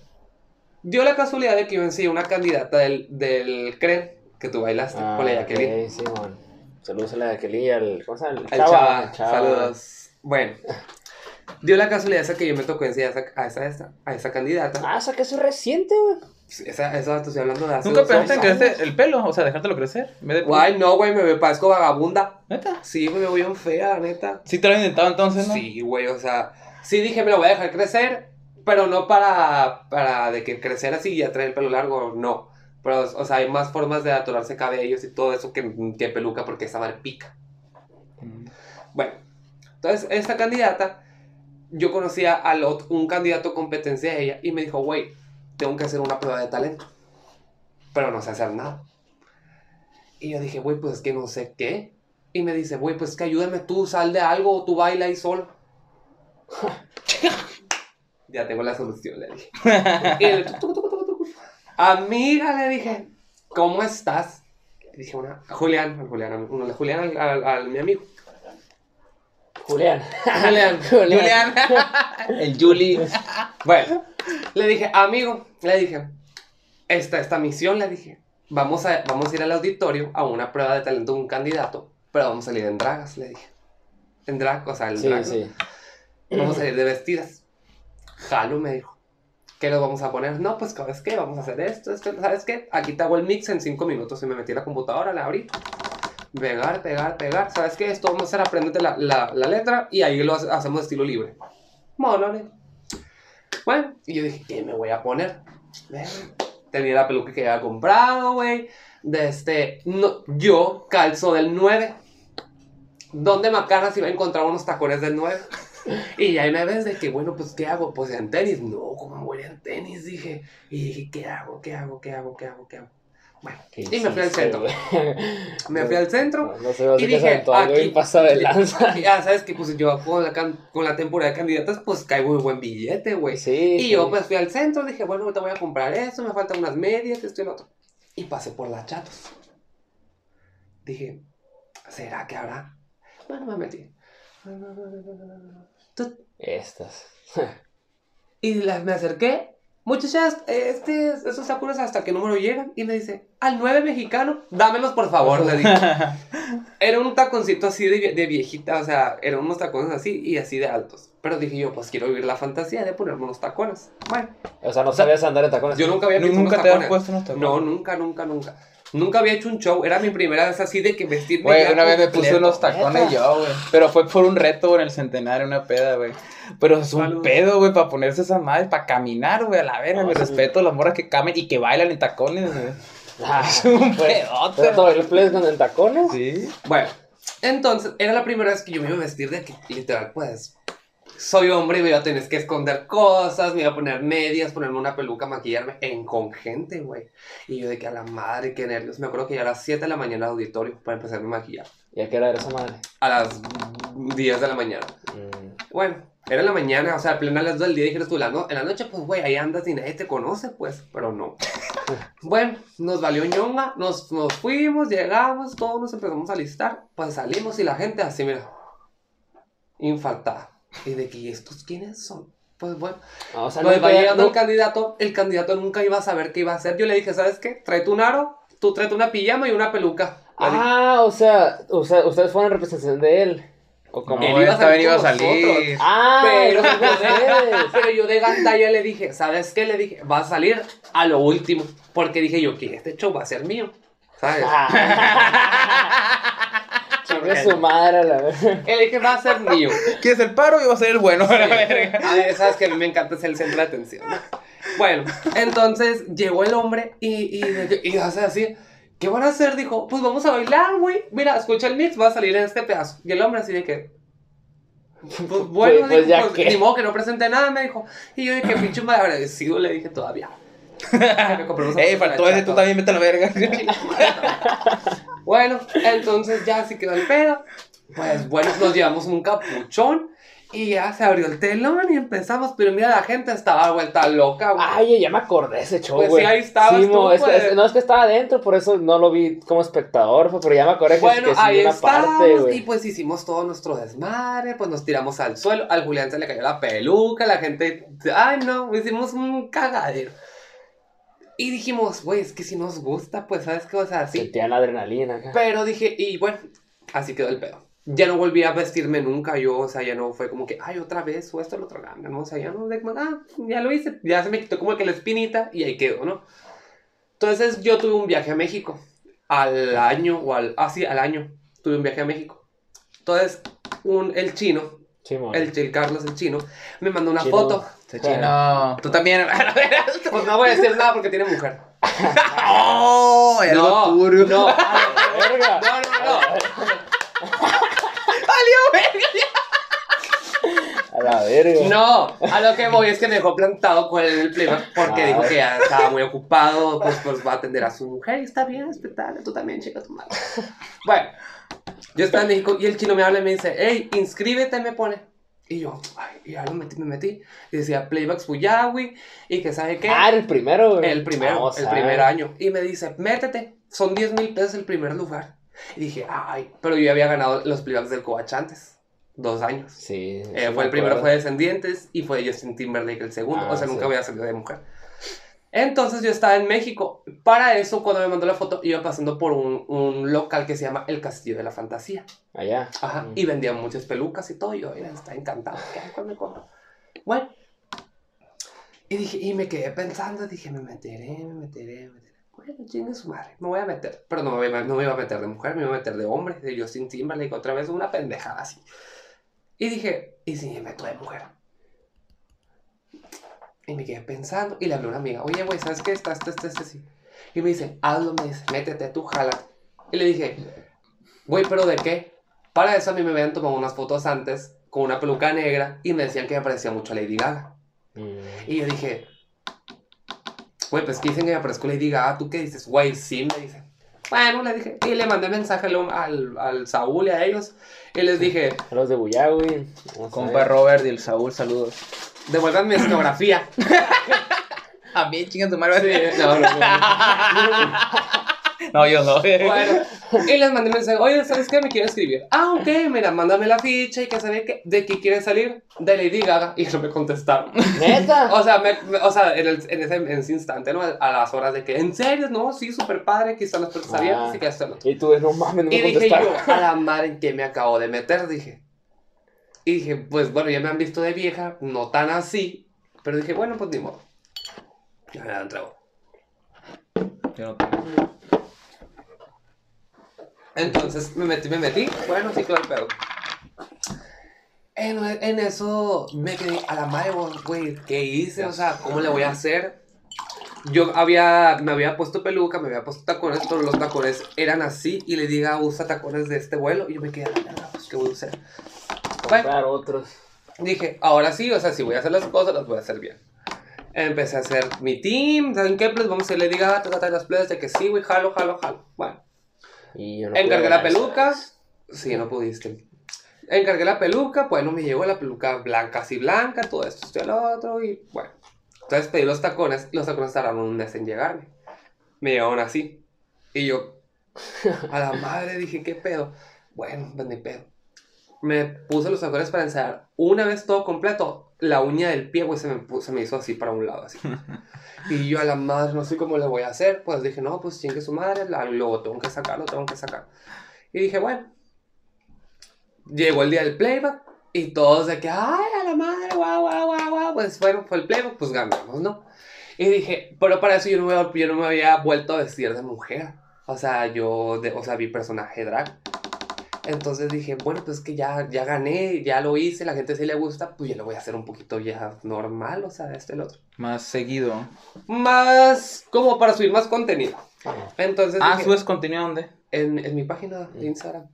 Dio la casualidad de que yo vencí una candidata del, del CREN que tú bailaste Ah, con la Jacqueline. ok, Simón. Saludos a la Jacqueline y al. ¿Cómo se llama? El Chava, chava, saludos. Bueno, dio la casualidad esa que yo me tocó enseñar a esa, a esa, esa- a esa candidata. Ah, o sea que eso es reciente, güey. Esa, esa estoy hablando de hace ¿Nunca pensaste en crecer el pelo? O sea, dejártelo crecer. Guay, no, güey, me, parezco vagabunda. ¿Neta? Sí, güey, me voy bien fea, la neta. Sí te lo has intentado entonces, ¿no? Sí, güey, o sea, sí dije, me lo voy a dejar crecer, pero no para, para de que crecer así y ya traer el pelo largo, no. Pero, o sea, hay más formas de atorarse cabellos y todo eso que, que peluca porque esa madre pica. Mm. Bueno, entonces esta candidata, yo conocía al ot- un candidato competencia de ella y me dijo, güey, tengo que hacer una prueba de talento, pero no sé hacer nada. Y yo dije, güey, pues es que no sé qué. Y me dice, güey, pues que ayúdame tú, sal de algo o tú baila ahí solo. ya tengo la solución, le dije. Y tucu, tucu. Amiga, le dije, ¿cómo estás? Le dije una, a Julián, a Julián, uno, Julián, al, al- al- mi amigo. Julián. Julián. Julián. el Juli. Bueno, le dije, amigo, le dije, esta, esta misión, le dije, vamos a, vamos a ir al auditorio a una prueba de talento de un candidato, pero vamos a salir en dragas, le dije. En drag, o sea, el Sí, sí. Vamos a salir de vestidas. Jalo me dijo. ¿Qué nos vamos a poner? No, pues, ¿sabes qué? Vamos a hacer esto, esto, ¿sabes qué? Aquí te hago el mix en cinco minutos. Y me metí a la computadora, la abrí. Pegar, pegar, pegar. ¿Sabes qué? Esto vamos a hacer, apréndete la, la, la letra y ahí lo hace- hacemos estilo libre. ¿no? Bueno, y yo dije, ¿qué me voy a poner? Tenía la peluca que había comprado, güey. De este, no, yo calzo del 9. ¿Dónde macanas iba a encontrar unos tacones del 9? Y ahí me ves de que, bueno, pues, ¿qué hago? Pues en tenis. No, ¿cómo voy en tenis? Dije. Y dije, ¿qué hago? ¿Qué hago? ¿Qué hago? ¿Qué hago? ¿Qué hago? Bueno, ¿Qué y me fui al centro. Me fui al centro. No, no Y dije, aquí- pasado de lanza. Ya sabes que, pues, yo con la, con la temporada de candidatas, pues, caigo muy buen billete, güey. Sí. Y sí. yo pues fui al centro, dije, bueno, ahorita voy a comprar eso, me faltan unas medias, esto y lo otro. Y pasé por las chatos. Dije, ¿será que habrá? Bueno, me metí. Estas. Y la- me acerqué. Muchachas, este, esos tacones hasta qué número llegan. Y me dice, al 9 mexicano, dámelos por favor, le dije. Era un taconcito así de, de viejita, o sea, eran unos tacones así y así de altos. Pero dije yo, pues quiero vivir la fantasía de ponerme unos tacones. Bueno, O sea, no sabías andar en tacones. yo nunca había visto unos Nunca te has tacones. puesto unos tacones. No, nunca, nunca, nunca. Nunca había hecho un show. Era mi primera vez así de que vestirme. Güey, una vez me puse unos tacones yo, güey. Pero fue por un reto en el centenario, una peda, güey. Pero es un Salud. pedo, güey, para ponerse esas madres, para caminar, güey, a la verga. No, me sí. respeto a las morras que camen y que bailan en tacones, güey. Ah, Es un pedote. ¿pero todo en tacones? Sí. Bueno, entonces era la primera vez que yo me iba a vestir de que literal, pues. Soy hombre y me iba a tener que esconder cosas, me iba a poner medias, ponerme una peluca, maquillarme en con gente, güey. Y yo de que a la madre, qué nervios. Me acuerdo que ya a las 7 de la mañana al auditorio para empezar a maquillar. ¿Y a qué hora era esa madre? A las 10 de la mañana. Mm, Bueno, era en la mañana, o sea, plena las 2 del día, dijeras tú, la no- en la noche, pues, güey, ahí andas y nadie te conoce, pues, pero no. bueno, nos valió ñonga, nos, nos fuimos, llegamos, todos nos empezamos a listar, pues salimos y la gente así, mira, infartada. Y de que, ¿y estos quiénes son? Pues bueno, no, o sea, pues va llegando no- el candidato, el candidato nunca iba a saber qué iba a hacer. Yo le dije, ¿sabes qué? Tráete un aro, tú tráete una pijama y una peluca. Ah, o sea, o sea, ustedes fueron en representación de él. ¿O cómo? Él No, iba a él salir iba a salir. Ah, Pero, pero yo de gandalla le dije, ¿sabes qué? Le dije, va a salir a lo último. Porque dije yo que este show va a ser mío. ¿Sabes? Ah. Chingue su madre, a la verdad. Él dije, va a ser mío. ¿Quieres el paro? Yo voy a ser el bueno, a la verga. A ver, sabes que a mí me encanta ser el centro de atención. ¿no? Bueno, entonces llegó el hombre y, y, y hace así. ¿Qué van a hacer? Dijo, pues vamos a bailar, güey. Mira, escucha el mix, va a salir en este pedazo. Y el hombre así de que, pues bueno, Pues- pues dijo, ya pues, que. ni modo que no presente nada, me dijo. Y yo de que pinche mal agradecido le dije todavía. Ey, faltó ese, tú también vete a la verga. Bueno, entonces ya así quedó el pedo. Pues bueno, nos llevamos un capuchón y ya se abrió el telón y empezamos. Pero mira, la gente estaba vuelta loca, güey. Ay, ya me acordé ese show, Pues güey. sí, ahí estabas Sí, tú, mo, es que- pues. es- no, es que estaba adentro, por eso no lo vi como espectador, pero ya me acordé que, Bueno, que sí ahí una estábamos parte, y güey. pues hicimos todo nuestro desmadre, pues nos tiramos al suelo, al Julián se le cayó la peluca, la gente, ay no, hicimos un cagadero. Y dijimos, güey, es que si nos gusta, pues, ¿sabes qué? O sea, sí. Sentían la adrenalina acá. Pero dije, y bueno, así quedó el pedo. Ya no volví a vestirme nunca yo, o sea, ya no fue como que, ay, otra vez, o esto, el otro, ¿no? O sea, ya no, de, ah, ya lo hice, ya se me quitó como que la espinita y ahí quedó, ¿no? Entonces yo tuve un viaje a México, al año, o al, ah, sí, al año, tuve un viaje a México. Entonces, un, el chino, el, el Carlos, el chino, me mandó una Chino. foto. Ese chino. Tú también. Pues no voy a decir nada porque tiene mujer. ¡Oh! Algo No, no, no, no, no. A la verga. No, a lo que voy es que me dejó plantado con él en el playback porque Ah. dijo que ya estaba muy ocupado, pues, pues va a atender a su mujer y está bien, respetable, tú también, chica, tu madre. Bueno, yo estaba en México y el chino me habla y me dice, hey, inscríbete, me pone. Y yo, ay, y ya lo metí, me metí. Y decía Playbacks Fuyawi y que sabe qué. Ah, el primero, güey. El primero, Vamos el primer año. Y me dice, métete, son 10 mil pesos el primer lugar. Y dije, ay, pero yo ya había ganado los playbacks del Coach antes, dos años. Sí. Eh, fue el primero fue Descendientes y fue Justin Timberlake el segundo. Ah, o sea, nunca sí. había salido de mujer. Entonces yo estaba en México. Para eso, cuando me mandó la foto, iba pasando por un, un local que se llama El Castillo de la Fantasía. Allá. Ajá. Mm. Y vendían muchas pelucas y todo. Y yo, mira, está encantado. ¿Qué me compro? Bueno. Y dije, y me quedé pensando, dije, me meteré, me meteré, me meteré. Bueno, chingue su madre, me voy a meter. Pero no me, no me iba a meter de mujer, me iba a meter de hombre, de Justin Timberlake, otra vez una pendejada así. Y dije, ¿y si me meto de mujer? Y me quedé pensando, y le hablé a una amiga, oye, güey, ¿sabes qué? Está, este, este, este, sí. Y me dice, hazlo, me dice, métete, tú, jala. Y le dije, güey, ¿pero de qué? Para eso a mí me habían tomado unas fotos antes con una peluca negra y me decían que me parecía mucho a Lady Gaga. Mm. Y yo dije, güey, pues que dicen que me parezco a Lady Gaga, ¿tú qué dices? Güey, sí, me dice. Bueno, le dije, y le mandé mensaje al, al, al Saúl y a ellos, y les dije, A los de Buyá, güey. Vamos a Compa ver. Robert y el Saúl, saludos. devuelvan mi escenografía. A mí, chinga tu madre. Sí, no, no, no. No, yo no. Bueno, y les mandé mensaje, oye, ¿sabes qué? Me quiero escribir. Ah, ok, mira, mándame la ficha y que sabe que, de qué quiere salir, de Lady Gaga, y no me contestaron. Neta. O sea, me- me- o sea en, el- en ese, en ese instante, ¿no? A las horas de que, ¿en serio? No, sí, súper padre, están las puertas Ah. abiertas y que esto otro. Y tú, no mames, no me Y dije yo, a la madre en que me acabo de meter, dije. Y dije, pues bueno, ya me han visto de vieja, no tan así, pero dije, bueno, pues ni modo. Ya me la entrego. Yo no tengo. Entonces me metí, me metí, bueno, sí, claro, pero. En, en eso me quedé a la madre, güey, ¿qué hice? O sea, ¿cómo le voy a hacer? Yo había, me había puesto peluca, me había puesto tacones, pero los tacones eran así y le diga, usa tacones de este vuelo. Y yo me quedé pues, ¿qué voy a? Bueno, Comprar otros. dije, ahora sí, o sea, si voy a hacer las cosas, las voy a hacer bien. Empecé a hacer mi team, ¿saben qué? Pues vamos a le diga, trata de las playas de que sí, güey, jalo, jalo, jalo. Bueno. Y yo no Encargué la peluca. Sí, no pudiste. Encargué la peluca, bueno, me llegó la peluca blanca, así blanca, todo esto, esto y lo otro, y bueno. Entonces pedí los tacones, y los tacones tardaron un mes en llegarme. Me llegaron así. Y yo, a la madre, dije, ¿qué pedo? Bueno, pues ni pedo. Me puse los tacones para ensayar. Una vez todo completo, la uña del pie, güey, se me, se me hizo así para un lado, así. Y yo a la madre, no sé cómo le voy a hacer. Pues dije, no, pues chingue su madre, la- luego tengo que sacarlo, tengo que sacar. Y dije, bueno. Llegó el día del playback y todos de que, ay, a la madre, guau, guau, guau, guau. Pues bueno, fue el playback, pues ganamos, ¿no? Y dije, pero para eso yo no me, yo no me había vuelto a vestir de mujer. O sea, yo, de, o sea, vi personaje drag. Entonces dije, bueno, pues que ya, ya gané, ya lo hice, la gente sí le gusta, pues ya lo voy a hacer un poquito ya normal, o sea, este el otro. Más seguido. Más como para subir más contenido. Entonces, Ah, dije, subes contenido dónde? en, en mi página de Instagram.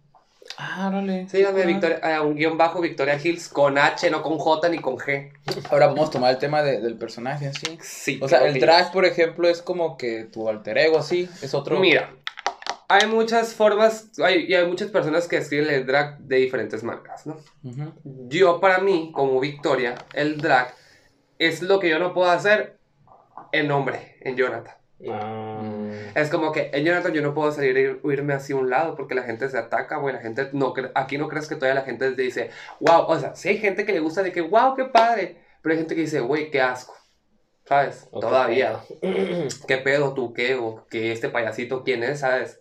Ah, órale. Síganme, Ah. Victoria, eh, un guion bajo Victoria Hills con H, no con J ni con G. Ahora vamos a tomar el tema de- del personaje en sí. Sí. O sea, el drag, por ejemplo, es como que tu alter ego, así. Es otro. Mira, hay muchas formas, hay, y hay muchas personas que escriben el drag de diferentes maneras, ¿no? Yo, para mí, como Victoria, el drag es lo que yo no puedo hacer en hombre, en Jonathan. Ah, Es como que en Jonathan yo no puedo salir y irme hacia un lado porque la gente se ataca, güey. La gente no aquí no crees que todavía la gente te dice, wow, o sea, sí hay gente que le gusta de que, wow, qué padre. Pero hay gente que dice, güey, qué asco. ¿Sabes? Todavía. ¿Qué pedo tú qué? O que este payasito quién es, ¿sabes?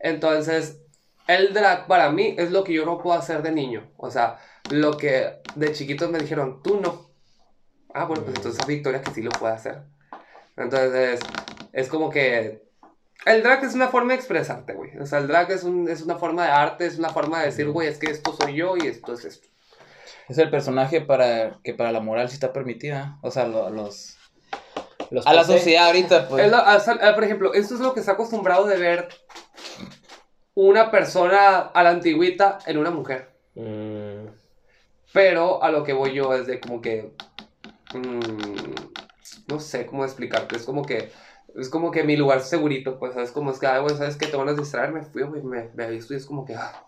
Entonces, el drag para mí es lo que yo no puedo hacer de niño. O sea, lo que de chiquitos me dijeron, tú no. Ah, bueno, pues Mm. entonces Victoria que sí lo puede hacer. Entonces, es como que el drag es una forma de expresarte, güey. O sea, el drag es, un- es una forma de arte, es una forma de decir, güey, es que esto soy yo y esto es esto. Es el personaje para que para la moral sí está permitida. O sea, lo- los. Los A la sociedad ahorita, pues. O sea, eh, por ejemplo, esto es lo que está acostumbrado de ver una persona a la antigüita en una mujer. Mm, Pero a lo que voy yo es de como que. mm, no sé cómo explicarte. Es como que. Es como que mi lugar segurito, pues, ¿sabes? Como es que, ¿sabes qué? Te van a distraer, me fui, güey, me, me visto y es como que. ah.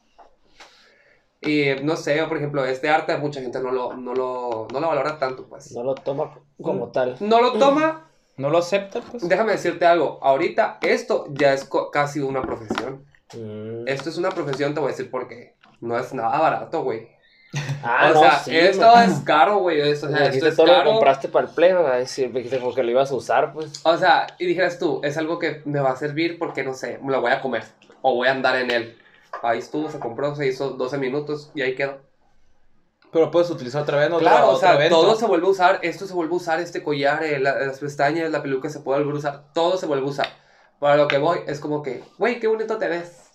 Y no sé, por ejemplo, este arte mucha gente no lo, no lo, no lo valora tanto, pues. no lo toma como tal. No lo toma, No lo acepta, pues. déjame decirte algo. Ahorita esto ya es casi una profesión. Mm. Esto es una profesión, te voy a decir por qué. No es nada barato, güey. Ah, o no, sea, sí, esto es caro, güey. Esto, o sea, esto es todo lo que caro. compraste para el play, ¿verdad? Me dijiste porque lo ibas a usar, pues. O sea, y dijeras tú, es algo que me va a servir porque, no sé, me lo voy a comer. O voy a andar en él. Ahí estuvo, se compró, se hizo 12 minutos y ahí quedó. Pero puedes utilizar otra vez, ¿no? Claro, o sea, todo se vuelve a usar. Esto se vuelve a usar, este collar, eh, la- las pestañas, la peluca se puede volver a usar. Todo se vuelve a usar. Para lo que voy es como que, güey, qué bonito te ves.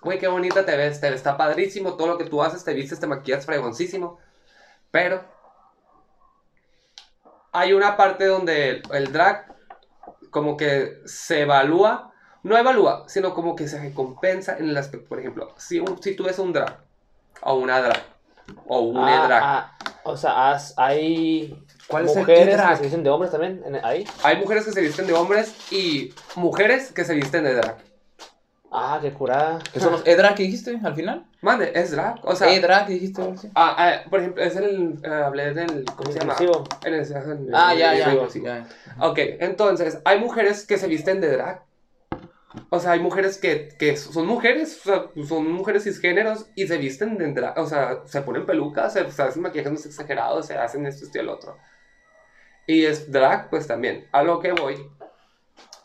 Güey, qué bonita te ves. Te está padrísimo todo lo que tú haces. Te vistes, te maquillas fregoncísimo. Pero hay una parte donde el, el drag como que se evalúa. No evalúa, sino como que se recompensa en el aspecto. Por ejemplo, si, un- si tú ves un drag o una drag o un Ah, drag. ah, o sea, has- hay ¿Cuál es el mujeres que se dicen de hombres también en- ahí. Hay mujeres que se visten de hombres y mujeres que se visten de drag. Ah, qué curada. ¿Qué son los E-Drag que dijiste al final? Mande, es drag. O sea, E-Drag que dijiste. ah, ah, por ejemplo, es el. eh, hablé del. ¿Cómo se llama? El- el- Ah, ya, ya. ya. Ok, entonces, hay mujeres que se visten de drag. O sea, hay mujeres que, que son mujeres, o sea, son mujeres cisgéneros y se visten de drag. O sea, se ponen pelucas, se, se hacen maquillajes más exagerados, se hacen esto, esto y el otro. Y es drag, pues también. A lo que voy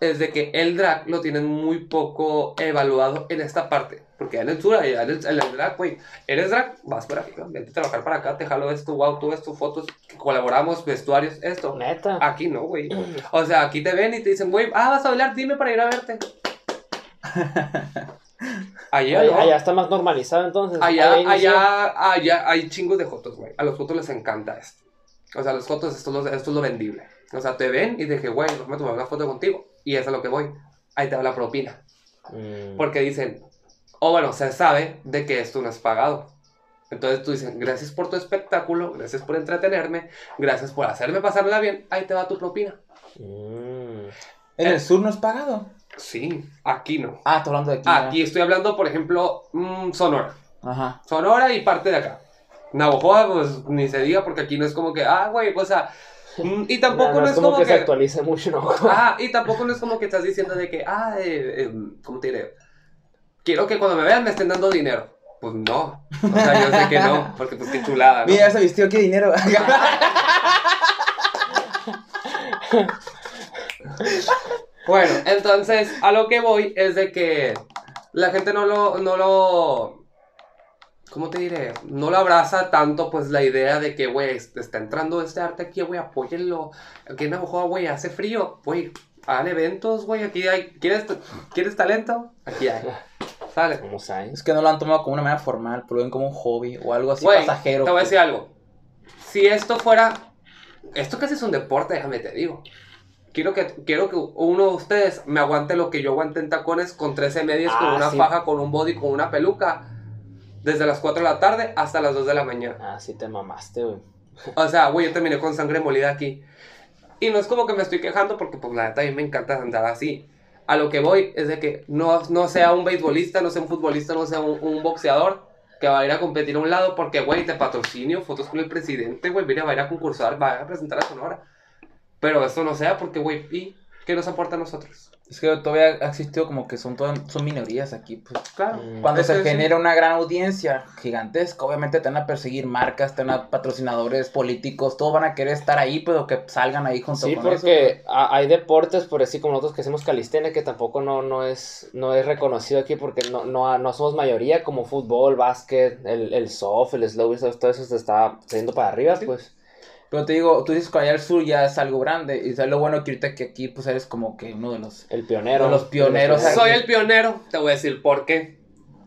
es de que el drag lo tienen muy poco evaluado en esta parte. Porque en el sur, allá en el, en el drag, güey, eres drag, vas para acá, vente a trabajar para acá, te jalo esto, wow, tú ves tus fotos, colaboramos, vestuarios, esto. Neta. Aquí no, güey. O sea, aquí te ven y te dicen, güey, ah, vas a bailar, dime para ir a verte. Allá, Allá, no. allá está más normalizado entonces. allá, allá, allá hay chingos de fotos, güey. A los fotos les encanta esto. O sea, los fotos, esto, es lo- esto es lo vendible. O sea, te ven y dije, güey, déjame tomar una foto contigo. Y eso es a lo que voy. Ahí te va la propina. Mm. Porque dicen, o bueno, se sabe de que esto no es pagado. Entonces tú dices, gracias por tu espectáculo, gracias por entretenerme, gracias por hacerme pasarla bien, ahí te va tu propina. Mm. En el sur no es pagado. Sí, aquí no. Ah, estoy hablando de aquí. Aquí estoy hablando, por ejemplo, mm, Sonora. Ajá. Sonora y parte de acá. Navajoa, pues ni se diga, porque aquí no es como que, ah, güey, o sea, mm, y tampoco no, es como, que, que, se actualice mucho, ¿no? ah, y tampoco no es como que estás diciendo de que, ah, eh, eh, ¿cómo te diré? Quiero que cuando me vean me estén dando dinero. Pues no, o sea, yo sé que no, porque pues qué chulada, ¿no? Mira, se vistió, qué dinero. Bueno, entonces a lo que voy es de que la gente no lo, no lo, ¿cómo te diré? No lo abraza tanto pues la idea de que, güey, est- está entrando este arte aquí, güey, apóyenlo. Aquí en Navajo, güey, hace frío, güey, hagan eventos, güey, aquí hay, ¿quieres, ¿quieres talento? Aquí hay, sale. ¿Cómo sabes? es que no lo han tomado como una manera formal, pero ven como un hobby o algo así Güey, pasajero. te voy a pues. decir algo. Si esto fuera, esto casi es un deporte, déjame te digo. Quiero que, quiero que uno de ustedes me aguante lo que yo aguante en tacones con 13 medias, con Ah, una sí. faja, con un body, con una peluca, desde las 4 de la tarde hasta las 2 de la mañana. Ah, sí te mamaste, güey. O sea, güey, yo terminé con sangre molida aquí. Y no es como que me estoy quejando porque, pues, la neta, a mí me encanta andar así. A lo que voy es de que no, no sea un beisbolista, no sea un futbolista, no sea un, un boxeador que va a ir a competir a un lado porque, güey, te patrocinio, fotos con el presidente, güey, mira, va a ir a concursar, va a presentar a Sonora. Pero eso no sea porque, güey, ¿y qué nos aporta a nosotros? Es que todavía ha existido como que son, todas- son minorías aquí, pues. Claro. Mm. Cuando se sí. genera una gran audiencia gigantesca, obviamente te van a perseguir marcas, te van a patrocinadores políticos, todos van a querer estar ahí, pero que salgan ahí junto Sí, con eso. porque ha- hay deportes, por así como nosotros que hacemos calistenia, que tampoco no, no, es, no es reconocido aquí porque no, no, no somos mayoría, como fútbol, básquet, el, el soft, el slow, todo eso se está yendo para arriba, Sí. pues. Pero te digo, tú dices que allá al sur ya es algo grande, y es lo bueno que ahorita que aquí pues eres como que uno de los... El pionero. De los pioneros De los Soy el pionero, te voy a decir por qué.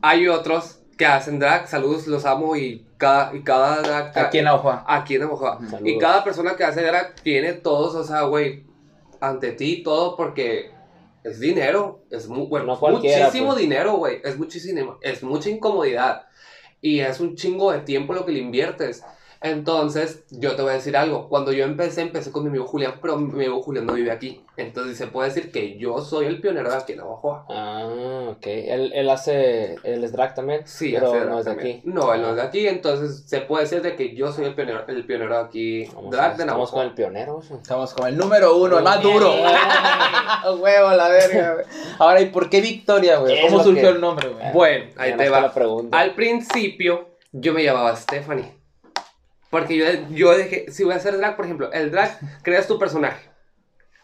Hay otros que hacen drag, saludos, los amo y cada, y cada drag... Aquí en la hoja. Aquí en. Saludos. Y cada persona que hace drag tiene todos, o sea, güey, ante ti todo porque es dinero, es mu- bueno, No muchísimo pues. dinero, güey, es muchísimo, es mucha incomodidad y es un chingo de tiempo lo que le inviertes. Entonces, yo te voy a decir algo. Cuando yo empecé, empecé con mi amigo Julián, pero mi amigo Julián no vive aquí. Entonces, se puede decir que yo soy el pionero de aquí en Navajo. Ah, ok. Él, él hace, él es drag también, Sí, pero hace no es de también. aquí. No, él no es de aquí, entonces se puede decir de que yo soy el pionero, el pionero aquí, Vamos, drag de estamos con el pionero. güey. Estamos con el número uno, el más duro. Huevo, la verga, güey. Ahora, ¿y por qué Victoria, güey? ¿Cómo surgió que- el nombre, güey? Bueno, ahí Ya te va. está la pregunta. Al principio yo me llamaba Stephanie. Porque yo, yo dejé, si voy a hacer drag, por ejemplo, el drag, creas tu personaje.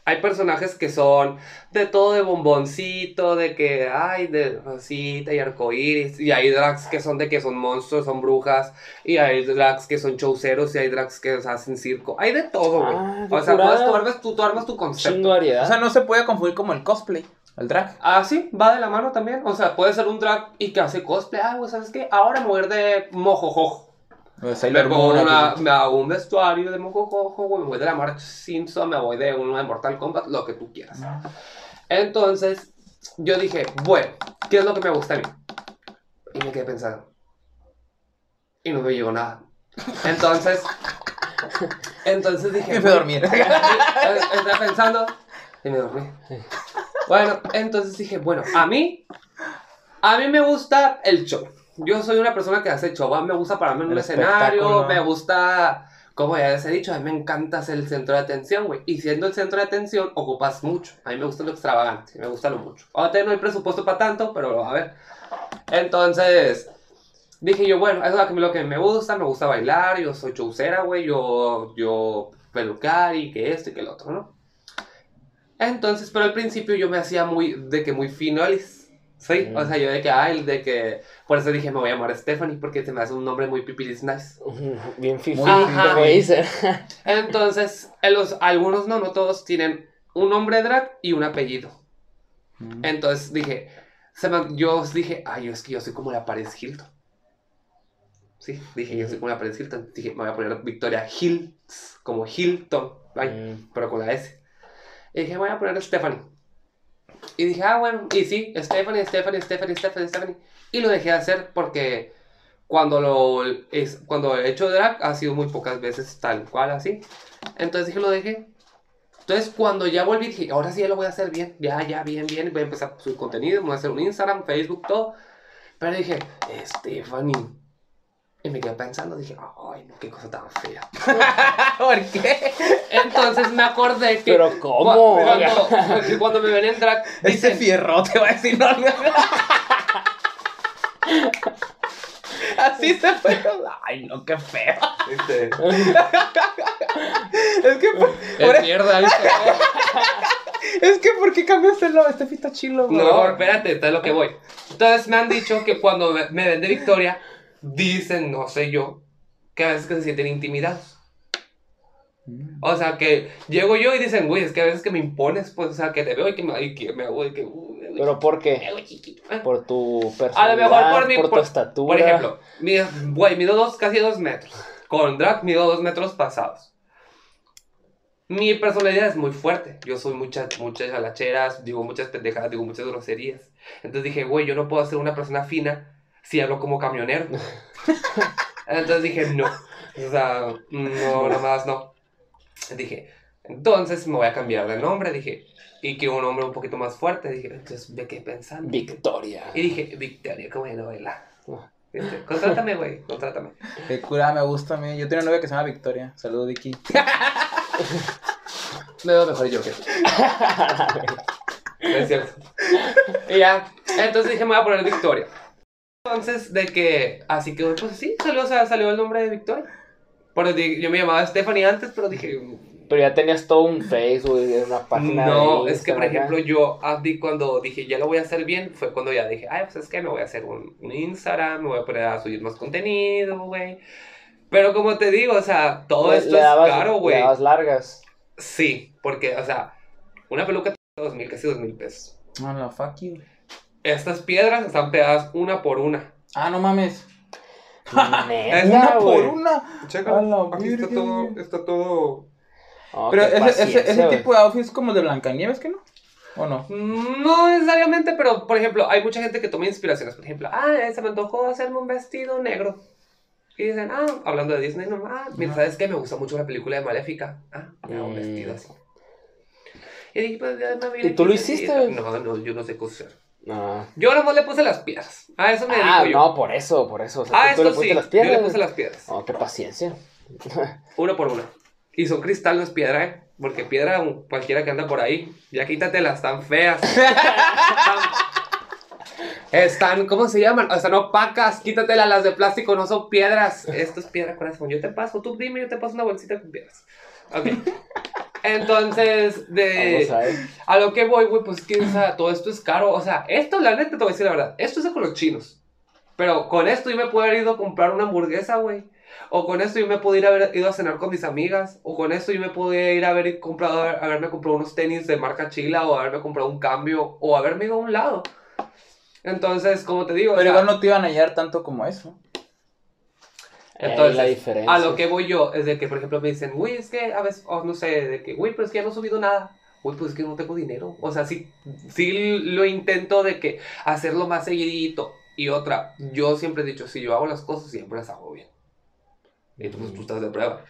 Hay personajes que son de todo de bomboncito, de que, ay, de rosita y arcoíris. Y hay drags que son de que son monstruos, son brujas. Y hay drags que son chauceros y hay drags que hacen circo. Hay de todo, güey. Ah, o sea, tú, armas, tú, tú armas tu concepto. O sea, no se puede confundir como el cosplay, el drag. Ah, sí, va de la mano también. O sea, puede ser un drag y que hace cosplay. Ah, güey, ¿sabes qué? Ahora me voy a ir de mojojojo. O Me pongo una, así. me hago un vestuario de mojojojo, güey. Me voy de la March Simpson, me voy de uno de Mortal Kombat, lo que tú quieras. Entonces, yo dije, bueno, ¿qué es lo que me gusta a mí? Y me quedé pensando. Y no me llegó nada. Entonces, entonces dije. Me fui a dormir. Estaba pensando y me dormí. Bueno, entonces dije, bueno, a mí, a mí me gusta el show. Yo soy una persona que hace show. Me gusta pararme en un escenario, me gusta, como ya les he dicho, a mí me encanta ser el centro de atención, güey. Y siendo el centro de atención, ocupas mucho. A mí me gusta lo extravagante, me gusta lo mucho. Ahora no hay presupuesto para tanto, pero a ver. Entonces, dije yo, bueno, eso es lo que, lo me gusta, me gusta bailar, yo soy showcera, güey, yo, yo pelucar y que esto y que el otro, ¿no? Entonces, pero al principio yo me hacía muy, de que muy finolis. Sí, Mm. o sea, yo de que, ay, de que, por eso dije, me voy a llamar Stephanie, porque se me hace un nombre muy pipilis nice. Bien fifi. Entonces, en los, algunos no, no todos tienen un nombre drag y un apellido. Mm. Entonces dije, se me- yo dije, ay, es que yo soy como la Paris Hilton. Sí, dije, yo soy como la Paris Hilton. Dije, me voy a poner Victoria Hills, como Hilton, ay, Mm. pero con la S. Y dije, voy a poner Stephanie. Y dije, ah, bueno, y sí, Stephanie, Stephanie, Stephanie, Stephanie, Stephanie. Y lo dejé de hacer porque cuando lo es, cuando he hecho drag ha sido muy pocas veces tal cual así. Entonces dije, lo dejé. Entonces cuando ya volví dije, ahora sí ya lo voy a hacer bien, ya, ya, bien, bien. Voy a empezar su contenido, voy a hacer un Instagram, Facebook, todo. Pero dije, Stephanie. Y me quedé pensando, dije, ay, no, qué cosa tan fea. ¿Por qué? Entonces me acordé que... Pero ¿cómo? Cu- Cuando, me ven en drag, Ese dicen, fierrote va a decir, no, no. Así se fue. Ay, no, qué feo. este, Es que, por, es mierda, ¿viste? es que, ¿por qué cambiaste el? Este pita chilo, güey. No, espérate, esto es lo que voy. Entonces me han dicho que cuando me, me ven de Victoria, dicen, no sé yo, que a veces que se sienten intimidados. O sea, que llego yo y dicen, güey, es que a veces que me impones, pues, o sea, que te veo y que me, y que me hago, y que, uh, me ¿Pero por qué? ¿eh? Por tu A lo personalidad, mejor por mi, por tu por, estatura. por ejemplo, mido, güey, mido dos, casi dos metros. Con drag mido dos metros pasados. mi personalidad es muy fuerte. Yo soy muchas, muchas alacheras, digo muchas pendejadas, digo muchas groserías. Entonces dije, güey, yo no puedo ser una persona fina si hablo como camionero. Entonces dije, no. O sea, no, nada más no. Dije, entonces me voy a cambiar de nombre. Dije, y quiero un nombre un poquito más fuerte. Dije, entonces me quedé pensando. Victoria. Y dije, Victoria, qué buena novela. ¿Viste? Contrátame, güey, contrátame. Qué cura, me gusta a mí. Yo tenía una novia que se llama Victoria. Saludos, Vicky. Me veo mejor yo que es cierto. Y ya, entonces dije, me voy a poner Victoria. Entonces, de que, así que, pues sí, salió, o sea, salió el nombre de Victoria. Por di- yo me llamaba Stephanie antes, pero dije, Pero ya tenías todo un Facebook, una página. no, de es que por ejemplo yo, ah, cuando dije, ya lo voy a hacer bien, fue cuando ya dije, ay, pues es que me voy a hacer un, un Instagram, me voy a poner a subir más contenido, güey. Pero como te digo, o sea, todo Le- esto le es dabas- caro, güey. Dabas largas. Sí, porque, o sea, una peluca te cuesta dos mil, casi dos mil pesos. No, no, fuck you. Estas piedras están pegadas una por una. Ah, no mames. Neta, una por una. Checa, aquí está todo, está todo... Oh, Pero ese, ese, ese tipo de outfit es como de Blancanieves, ¿que no? ¿O no? No necesariamente, pero por ejemplo, hay mucha gente que toma inspiraciones. Por ejemplo, ah, se me antojó hacerme un vestido negro. Y dicen, ah, hablando de Disney, no, ah, mira, ¿sabes qué? Me gusta mucho la película de Maléfica. Ah, me hago un Mm. vestido así. Y dije, pues ya me viene ¿Y tú lo hiciste? No, no, yo no sé coser. No. Yo nomás le puse las piedras. A eso me dedico Ah, yo. no, por eso, por eso. O sea, ah, tú- le pusiste sí. las yo piedras. le puse las piedras. Oh, qué paciencia. Una por una. Y son cristal, no es piedra, ¿eh? Porque piedra, cualquiera que anda por ahí, ya quítatelas, están feas. están, están, ¿cómo se llaman? Están opacas, quítatelas, las de plástico no son piedras. Esto es piedra, corazón. Yo te paso, tú dime, yo te paso una bolsita con piedras. Ok. Entonces, de... Vamos a ver. A lo que voy, güey, pues que, o sea, todo esto es caro. O sea, esto, la neta, te voy a decir la verdad. Esto es con los chinos. Pero con esto yo me puedo haber ido a comprar una hamburguesa, güey. O con esto yo me puedo ir a haber ido a cenar con mis amigas. O con esto yo me podía ir a haber comprado, haberme comprado unos tenis de marca chila. O haberme comprado un cambio. O haberme ido a un lado. Entonces, como te digo, o Pero sea, igual no te iban a hallar tanto como eso. Entonces, la diferencia. a lo que voy yo es de que, por ejemplo, me dicen, güey, es que a veces, o no sé, de que, güey, pero es que ya no he subido nada. Güey, pues es que no tengo dinero. O sea, sí, sí lo intento de que hacerlo más seguidito. Y otra, yo siempre he dicho, si yo hago las cosas, siempre las hago bien. Y tú, pues, tú estás de prueba.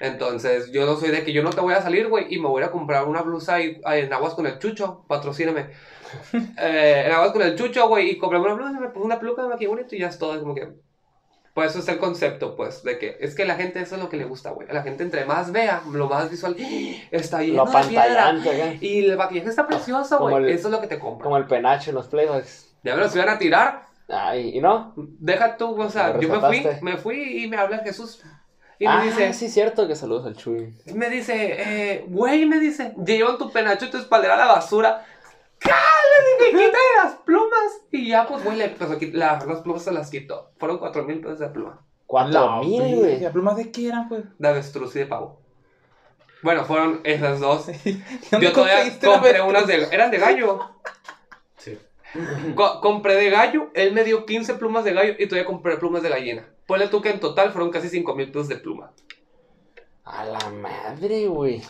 Entonces, yo no soy de que yo no te voy a salir, güey, y me voy a comprar una blusa y, ah, en Aguas con el Chucho, patrocíname. Eh, en Aguas con el Chucho, güey, y compré una blusa, me pongo una peluca, me maquillé bonito y ya es todo, es como que... Pues eso es el concepto, pues, de que es que la gente eso es lo que le gusta, güey. La gente entre más vea, lo más visual, está lleno Lo de piedra. acá. Y el maquillaje está precioso, güey. Eso es lo que te compra. Como el penacho en los playbacks. Ya me los iban a tirar. Ay, ¿y no? Deja tú, o sea, yo me fui, me fui y me habla Jesús. Y ah, me dice, sí, cierto que saludos al Chuy. me dice, eh, güey, me dice, llevan tu penacho y tu espaldera a la basura. Le dije, quítale las plumas. Y ya, pues, güey, le empezó a quitar- la- las plumas se las quitó. Fueron cuatro mil pesos de pluma. Cuatro mil, güey. ¿Las plumas de qué eran, pues? De avestruz y de pavo. Bueno, fueron esas dos. ¿Dónde Yo todavía compré unas de... Eran de gallo. Sí. Co- compré de gallo, él me dio 15 plumas de gallo y todavía compré plumas de gallina. Ponle tú que en total fueron casi 5 mil pesos de pluma. A la madre, güey.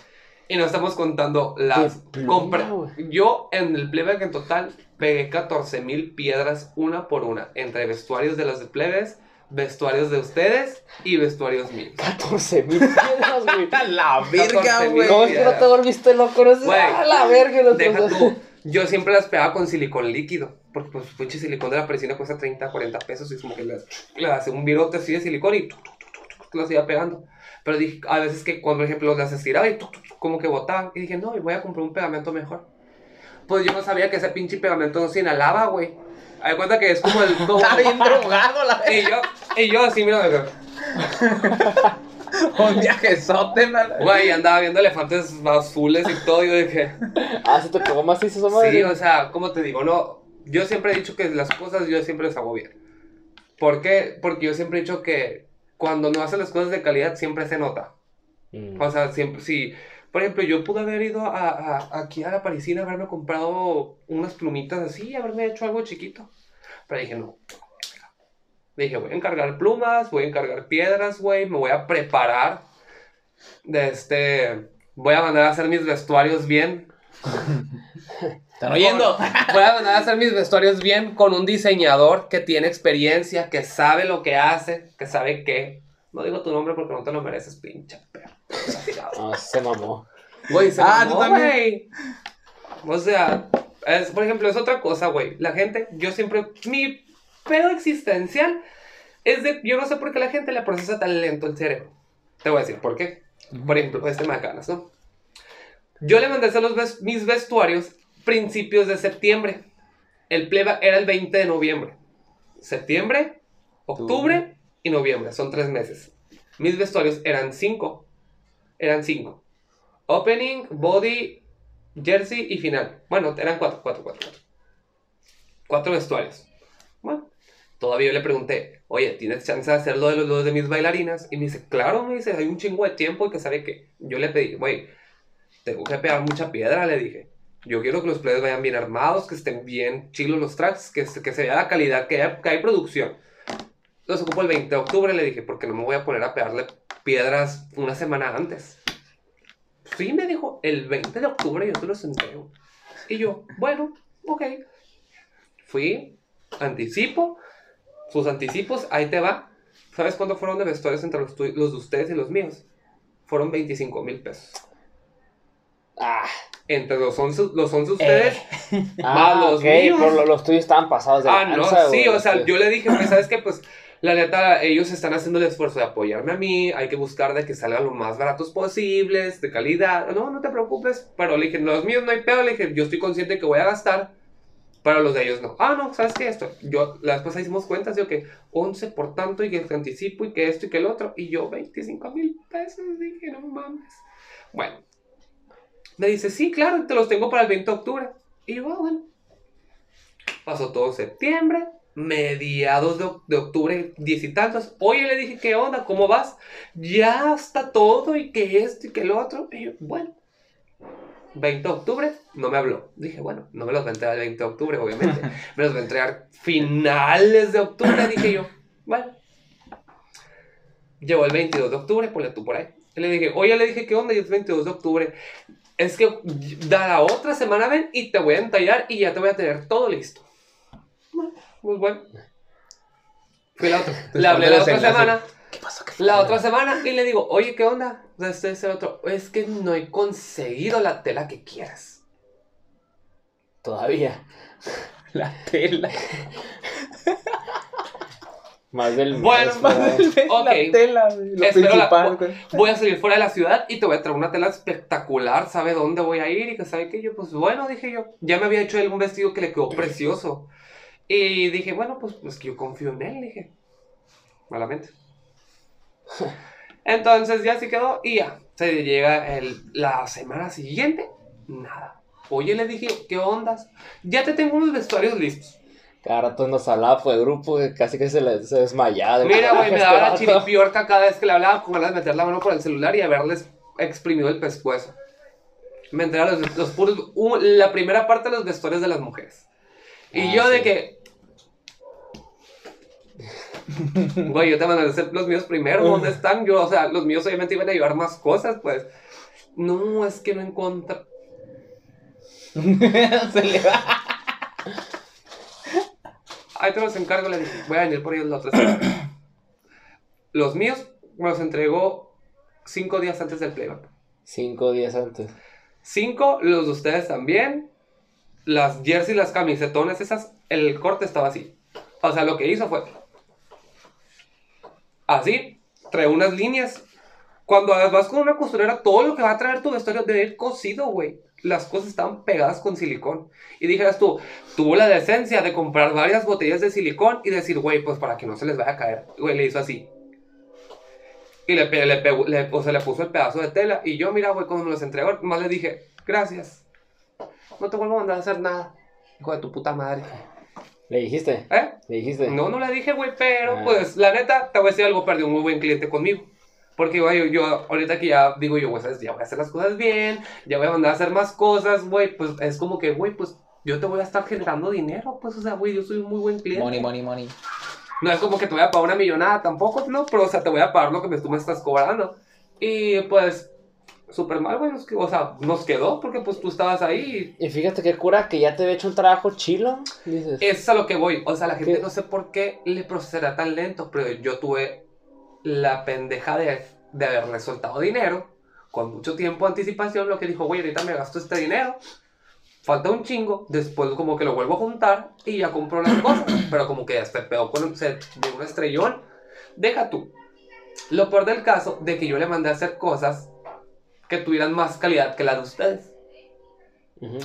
Y no estamos contando las... Güey. yo en el playback en total pegué 14 mil piedras una por una. Entre vestuarios de las de plebes, vestuarios de ustedes y vestuarios míos. 14 mil piedras, güey. La 14,000. güey. ¿Cómo es que no te volviste loco? No sé. Güey, A la verga, no Deja tú. Yo siempre las pegaba con silicón líquido. Porque pues pinche silicón de la parisina cuesta 30, 40 pesos. Y es como que le, le hace un virote así de silicón y las iba pegando. Pero dije, a veces que cuando, por ejemplo, las estiraba y tu, tu, tu, como que botaban. Y dije, no, voy a comprar un pegamento mejor. Pues yo no sabía que ese pinche pegamento no se inhalaba, güey. Hay cuenta que es como el. Como, Está bien drogado la y yo, y yo así, mira, que- Un viajezote, güey, andaba viendo elefantes azules y todo. Y yo dije, Ah, se te pegó más esa madre. Sí, o sea, como te digo, no, yo siempre he dicho que las cosas yo siempre las hago bien. ¿Por qué? Porque yo siempre he dicho que cuando no haces las cosas de calidad siempre se nota. Mm. O sea, siempre, si, por ejemplo, yo pude haber ido a, a- aquí a la parisina, haberme comprado unas plumitas así, haberme hecho algo chiquito. Pero dije, no. Dije, voy a encargar plumas, voy a encargar piedras, güey, me voy a preparar de este Voy a mandar a hacer mis vestuarios bien. ¿Están oyendo? Voy a mandar a hacer mis vestuarios bien con un diseñador que tiene experiencia, que sabe lo que hace, que sabe qué. No digo tu nombre porque no te lo mereces, perro. No, se mamó. Güey, se Ah, mamó, tú también. güey. O sea, es, por ejemplo, es otra cosa, güey. La gente, yo siempre, mi pedo existencial es de, yo no sé por qué la gente le procesa tan lento el cerebro. Te voy a decir por qué. Por ejemplo, este Macanas, ¿no? Yo le mandé a hacer los ves- mis vestuarios principios de septiembre. El pleba era el 20 de noviembre. Septiembre, octubre y noviembre. Son tres meses. Mis vestuarios eran cinco. Eran cinco. Opening, body, jersey y final. Bueno, eran cuatro, cuatro, cuatro. Cuatro, Cuatro vestuarios. Bueno, todavía le pregunté, oye, ¿tienes chance de hacer lo de lo de mis bailarinas? Y me dice, claro, me dice, hay un chingo de tiempo y que sabe que yo le pedí, güey, tengo que pegar mucha piedra, le dije. Yo quiero que los players vayan bien armados, que estén bien chilos los tracks, que, que se vea la calidad, que hay, que hay producción. Los ocupo el 20 de octubre, le dije, porque no me voy a poner a pegarle piedras una semana antes. Sí, me dijo, el 20 de octubre yo te los entrego. Y yo, bueno, ok. Fui, anticipo, sus anticipos, ahí te va. ¿Sabes cuánto fueron de vestuarios entre los, los de ustedes y los míos? Fueron 25 mil pesos. Ah, Entre los 11, los 11 ustedes, ah Más los ok, míos. por lo- los tuyos estaban pasados de Ah, no, sí, o sea, sí. yo le dije, pues, ¿sabes qué? Pues, la neta, ellos están haciendo el esfuerzo de apoyarme a mí, hay que buscar de que salgan lo más baratos posibles, de calidad, no, no te preocupes, pero le dije, los míos no hay pedo, le dije, yo estoy consciente que voy a gastar, pero los de ellos no. Ah, no, ¿sabes qué? Esto, yo, la después hicimos cuentas, digo que 11 por tanto, y que te anticipo, y que esto y que el otro, y yo 25 mil pesos, dije, no mames. Bueno, me dice, sí, claro, te los tengo para el 20 de octubre, y yo, ah, bueno. Pasó todo septiembre, mediados de, oc- de octubre, diez y tantos. Oye, le dije, ¿qué onda? ¿Cómo vas? Ya está todo y que esto y que lo otro. Y yo, bueno. 20 de octubre, no me habló. Dije, bueno, no me los va a entregar el 20 de octubre, obviamente. me los va a entregar finales de octubre, dije yo. Bueno. Llegó el 22 de octubre, ponle tú por ahí. Y le dije, oye, le dije, ¿qué onda? Y es 22 de octubre. Es que da la otra semana, ven, y te voy a entallar y ya te voy a tener todo listo. Bueno, Pues bueno. Fui la otra. Le hablé la otra semana. ¿Qué pasó? ¿Qué La otra semana y le digo, oye, ¿qué onda? Este es el otro. Es que no he conseguido la tela que quieras. Todavía. La tela. Más del mes, Bueno, ¿verdad? Ok. La tela, lo Espero la-. Voy a salir fuera de la ciudad y te voy a traer una tela espectacular. ¿Sabe dónde voy a ir? Y que sabe que yo, pues bueno, dije yo. Ya me había hecho él un vestido que le quedó precioso. Y dije, bueno, pues, pues que yo confío en él, dije. Malamente. Entonces ya se quedó y ya. Se llega el- la semana siguiente, nada. Oye, le dije, ¿qué ondas? Ya te tengo unos vestuarios listos. Cada rato nos hablaba por el grupo, casi que se, le, se desmayaba. de Mira, güey, me este daba la chiripiorca cada vez que le hablaba con ganas de meter la mano por el celular y haberles exprimido el pescuezo. Me entré a los, los puros, la primera parte de los vestuarios de las mujeres. Y Ah, yo de que... Güey, yo te mandé a hacer los míos primero, ¿dónde están? Yo, o sea, los míos obviamente iban a llevar más cosas, pues. No, es que no encontré... Se le va. Ahí te los encargo, le dije, voy a venir por ellos la otra semana. Los míos me los entregó cinco días antes del playback. Cinco días antes. Cinco, los de ustedes también. Las jerseys, las camisetones, esas, el corte estaba así. O sea, lo que hizo fue así, trae unas líneas. Cuando vas con una costurera, todo lo que va a traer tu vestuario debe ir cosido, güey. Las cosas estaban pegadas con silicón. Y dijeras tú, tuvo la decencia de comprar varias botellas de silicón y decir, güey, pues para que no se les vaya a caer. Güey, le hizo así. Y le, le, le puso el pedazo de tela. Y yo, mira, güey, cuando me los entregó, más le dije, gracias. No te vuelvo a mandar a hacer nada. Hijo de tu puta madre. ¿Le dijiste? ¿Eh? ¿Le dijiste? No, no le dije, güey, pero Ah. pues la neta, te voy a decir algo, perdí un muy buen cliente conmigo. Porque, yo, yo ahorita que ya digo yo, güey, ¿sabes? ya voy a hacer las cosas bien, ya voy a mandar a hacer más cosas, güey, pues es como que, güey, pues yo te voy a estar generando dinero, pues, o sea, güey, yo soy un muy buen cliente. Money, money, money. No es como que te voy a pagar una millonada tampoco, ¿no? Pero, o sea, te voy a pagar lo que me- tú me estás cobrando. Y pues, súper mal, güey. O sea, nos quedó porque pues tú estabas ahí. Y fíjate qué cura que ya te había hecho un trabajo chilo. Dices. Es a lo que voy. O sea, la gente ¿Qué? no sé por qué le procederá tan lento, pero yo tuve la pendeja de, de haberle soltado dinero con mucho tiempo de anticipación. Lo que dijo, güey, ahorita me gasto este dinero. Falta un chingo, después como que lo vuelvo a juntar y ya compro las cosas. Pero como que este pedo con se de un estrellón. Deja tú. Lo peor del caso de que yo le mandé a hacer cosas que tuvieran más calidad que las de ustedes.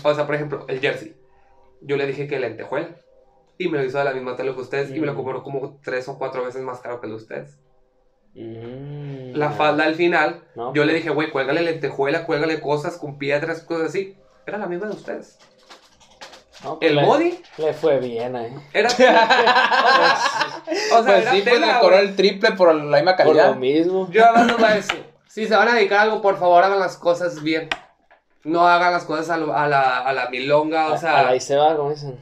O sea, por ejemplo, el jersey. Yo le dije que lentejuela. Y me lo hizo de la misma tela que ustedes. Y me lo Mm. cobró como tres o cuatro veces más caro que el de ustedes. Mm, La falda al final. No, Yo le dije, güey, cuélgale lentejuela, cuélgale cosas con piedras, cosas así. Era la misma de ustedes. no, pues El le- body Le fue bien, eh. era. o sea, o sea, Pues era sí, pues tela, le cobró el triple por la misma Por lo calidad. mismo. Yo voy a decir: si se van a dedicar a algo, por favor, hagan las cosas bien. No hagan las cosas a, lo- a la, a la milonga, o A- sea. a la y se va, como dicen.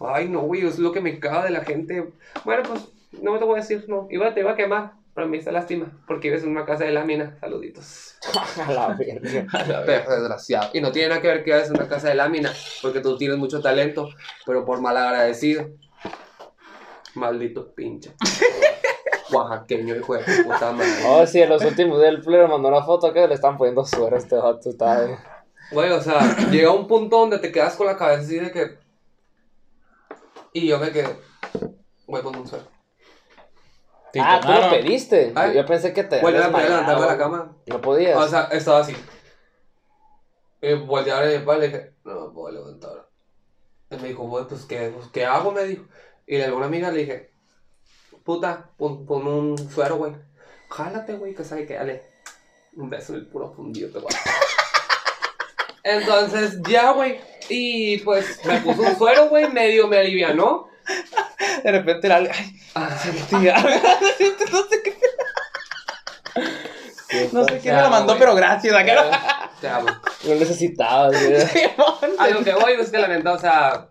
Ay, no, güey, es lo que me caga de la gente. Bueno, pues, no me te voy a decir, no. Iba, te iba a quemar, pero me hizo lástima, porque vives en una casa de lámina. Saluditos. a la verga. Perro desgraciado. Y no tiene nada que ver que vives en una casa de lámina, porque tú tienes mucho talento, pero por mal agradecido. Maldito pinche. Oaxaqueño, hijo de puta madre. Oh, sí, en los últimos días el plebe mandó una foto que le están poniendo suero a este vato. Está bien. Güey, o sea, llega un punto donde te quedas con la cabeza así de que. Y yo me quedé. Güey, ponme un suelo. Te ah, tú lo tomaron. pediste. Ay. Yo pensé que te. Güey, no me podía levantar de la cama. No podías. O sea, estaba así. Y volteé a mi padre y le dije, no me puedo levantar. Y me dijo, güey, pues ¿qué, pues, ¿qué hago? Me dijo. Y le a una amiga le dije, puta, pon, pon un suero, güey. Jálate, güey, que sabe que dale. Un beso en el puro fundido, te voy a- Entonces, ya, güey. Y pues me puso un suero, güey, medio me alivianó. De repente era. Ay, Ah, tía. no sé qué. Sí, No sé pues, quién me lo mandó, güey. pero gracias. te amo. Lo necesitabas, güey. A lo que voy es que la neta, o sea,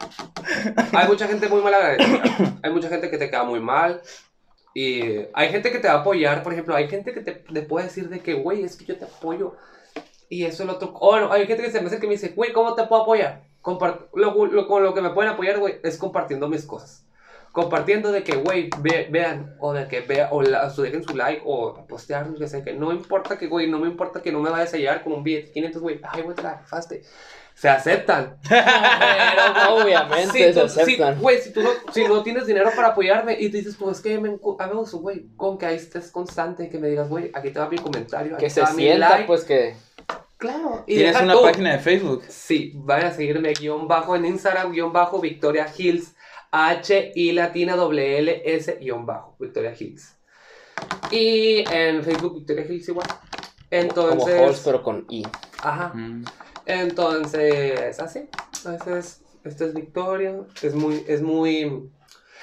hay mucha gente muy mal agradecida. Hay mucha gente que te queda muy mal. Y hay gente que te va a apoyar, por ejemplo, hay gente que te, te puede decir de que, güey, es que yo te apoyo. Y eso es lo otro. O hay gente que se me hace que me dice, güey, ¿cómo te puedo apoyar? Compart lo, lo- con lo que me pueden apoyar, güey, es compartiendo mis cosas. Compartiendo de que, güey, ve- vean, o de que vean, o, o dejen su like, o postear, que sé, que no importa que, güey, no me importa que no me vayas a llegar con un billete de 500, güey, ay, güey, te la. Se aceptan. Pero obviamente se tú- aceptan. Güey, si tú no, si no tienes dinero para apoyarme y te dices, pues es que me gusta, güey, con que ahí estés constante, que me digas, güey, aquí te va mi comentario, aquí que te se mi sienta, like. pues que. Claro. Y Tienes una tú. página de Facebook. Sí, vayan a seguirme guion bajo en Instagram, guion bajo Victoria Hills, H I latina W L S guion bajo Victoria Hills. Y en Facebook Victoria Hills igual. Como Entonces, Halls, pero con I. ajá. Mm. Entonces, así. Esta es, esta es Victoria. Es muy, es muy,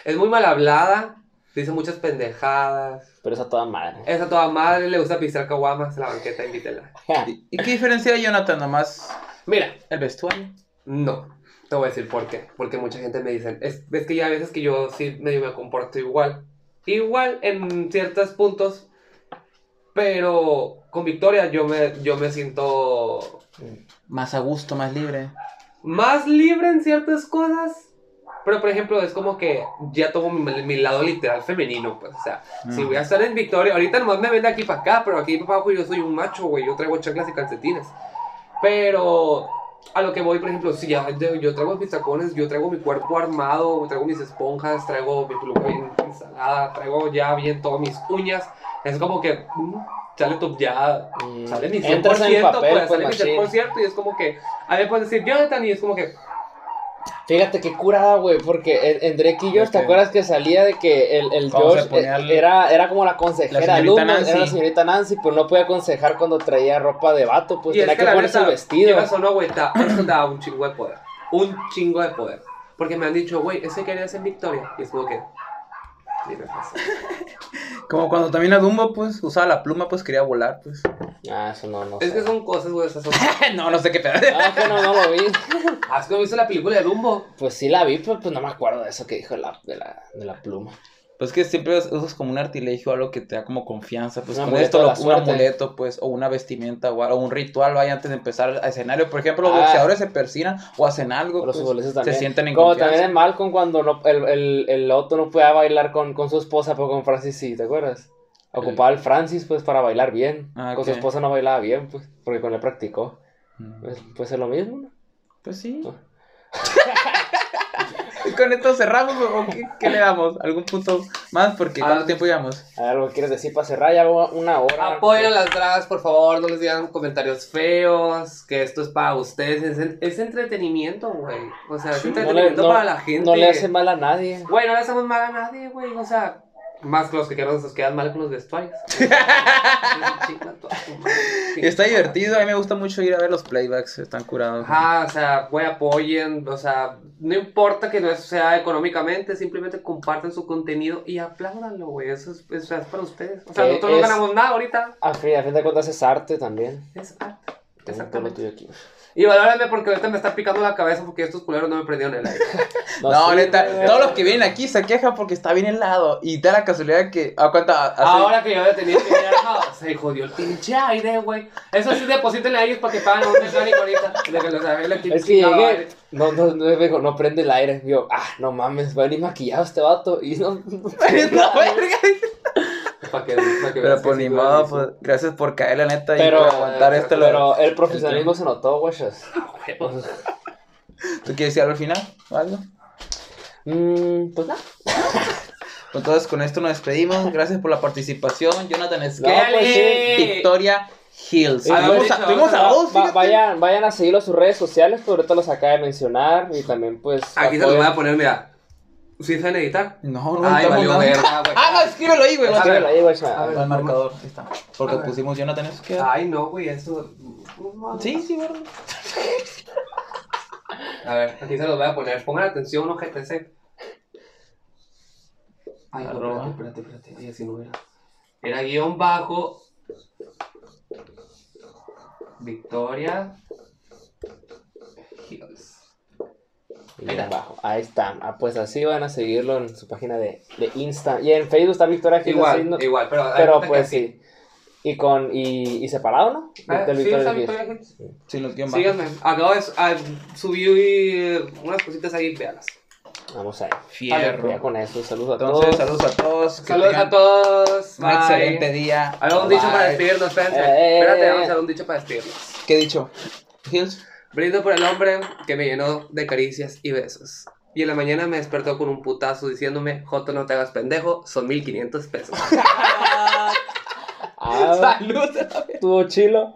es muy mal hablada. Dice muchas pendejadas. Pero es a toda madre. Es a toda madre, le gusta pisar caguamas en la banqueta, invítela. ¿Y y qué diferencia hay, Jonathan? Nomás Mira, el vestuario. no. Te voy a decir por qué. Porque mucha gente me dice, es, es que ya a veces que yo sí medio me comporto igual. Igual en ciertos puntos. Pero con Victoria yo me, yo me siento Más a gusto, más libre. más libre en ciertas cosas. Pero, por ejemplo, es como que ya tomo mi, mi lado literal femenino, pues. O sea, si Mm. voy a estar en Victoria, ahorita nomás me ven de aquí para acá, pero aquí para abajo yo soy un macho, güey. Yo traigo chanclas y calcetines. Pero a lo que voy, por ejemplo, si ya yo, traigo mis tacones, yo traigo mi cuerpo armado, traigo mis esponjas, traigo mi pluma bien instalada, traigo ya bien todas mis uñas. Es como que mm, sale tu ya Mm, sale mi 100%, Entras en el papel, pues, pues, sale mi machín. 100% y es como que a mí me pueden decir Jonathan y es como que Fíjate qué curada, güey, porque en, Drake y Josh, ¿te acuerdas que salía de que el, el Josh eh, el- era, era como la consejera La señorita alumna, era la señorita Nancy, pero no podía aconsejar cuando traía ropa de vato, pues y es tenía que, la ponerse el vestido. quieras o no, güey, eso da un chingo de poder. Un chingo de poder. Porque me han dicho, güey, ese que eres en Victoria. Y es como que. Tienes razón. Como cuando también a Dumbo, pues, usaba la pluma, pues quería volar, pues. Ah, eso no, no Es sé. que son cosas, güey, esas son. no, no sé qué pedo. Ah, que no, no lo vi. ¿Has no visto la película de Dumbo? Pues sí la vi, pero pues no me acuerdo de eso que dijo la, de, la, de la pluma. Pues que siempre us- usas como un artilegio, algo que te da como confianza. Pues Un con esto, lo- un amuleto, pues, o una vestimenta, o, o un ritual, vaya, antes de empezar al escenario. Por ejemplo, los Ah. boxeadores se persinan o hacen algo. Los pues, se también. sienten en Como confianza. también en Malcolm cuando no, el, el, el Otto no podía bailar con, con su esposa, pero con Francis sí, ¿te acuerdas? Ocupaba el Francis pues para bailar bien. Ah, Con su esposa no bailaba bien, pues, porque con él practicó. Mm. Pues, pues es lo mismo, ¿no? Pues sí. Ah. con esto cerramos, ¿o qué, qué le damos? ¿Algún punto más? Porque Ah. ¿cuánto tiempo llevamos? ¿Algo que quieres decir para cerrar? Ya una hora. Apoyen las dragas, por favor, no les digan comentarios feos, que esto es para ustedes, es, es entretenimiento, güey. O sea, es No le, entretenimiento no- para la gente. no le hace mal a nadie. Güey, no le hacemos mal a nadie, güey. O sea, más que los que quedan, nos quedan mal con los vestuarios. Está divertido, a mí me gusta mucho ir a ver los playbacks, están curados. Ajá, o sea, güey, apoyen, o sea, no importa que no sea económicamente, simplemente compartan su contenido y apláudanlo, güey, eso es, eso es para ustedes. O sea, nosotros no ganamos nada ahorita, A fin, a fin de cuentas es arte también. es arte. Lo Exactamente. aquí. Y valórenme porque ahorita me está picando la cabeza porque estos culeros no me prendieron el aire. No, sí, neta, todos los que vienen aquí se quejan porque está bien helado. Y da la casualidad que, a cuenta, hace- Ahora que yo había tenido que ir a- se jodió el pinche aire, güey. Eso sí, deposítenle a ellos para que paguen un mecánico ahorita. De que los arregle aquí Es que llegué, no, no, no, dijo, no prende el aire. Yo, ah, no mames, va a venir maquillado este vato. Y no, no No, verga. Pa' que- pa' que Pero pues ni modo, pues gracias por caer la neta Pero- y por aguantar esto. Pero el profesionalismo se notó, güeyes. ¿Tú quieres decir algo al final? ¿O algo? Mm, pues nada. Entonces con esto nos despedimos. Gracias por la participación. Jonathan Esquel, No, pues sí. Victoria Hills. Ah, Tuvimos a, tuvimos a Va- vayan, vayan a seguirlo a sus redes sociales, que ahorita los acaba de mencionar. Y también, pues. Aquí se los voy a poner, mira. ¿Sí saben editar? No, no Ay, valió verga, güey. Ah, no, escríbelo ahí, güey. A ver. Escríbelo ahí, güey. A ver. Al marcador, ahí está. Porque pusimos Jonathan Esquel. Ay, no, güey, esto. Sí, sí, verdad. A ver, aquí se los voy a poner. Pongan atención, no GTC. Ay, no, espérate, espérate, espérate. Ay, así no era. Era guion bajo. Victoria. Hills. Y bien abajo. Ahí está. Ah, pues así van a seguirlo en su página de, de Insta. Y en Facebook está Victoria Gil Igual, haciendo- igual, pero. Pero pues sí. Y con. Y, y separado, ¿no? Ah, Del sí, Victoria Gil. Sin los guion bajos. Síganme. Acabo de ah, subí eh, unas cositas ahí, véanlas. Vamos a Fierro. Ya con eso. Saludos a Entonces, todos. saludos a todos. Saludos a todos. Un Bye. excelente día. Algo un dicho Bye. para despedirnos, espérense. Eh. Espérate, vamos a hacer un dicho para despedirnos. ¿Qué dicho? Hills. Brindo por el hombre que me llenó de caricias y besos. Y en la mañana me despertó con un putazo diciéndome, Joto, no te hagas pendejo, son 1500 pesos. Ah, Salud. estuvo chilo.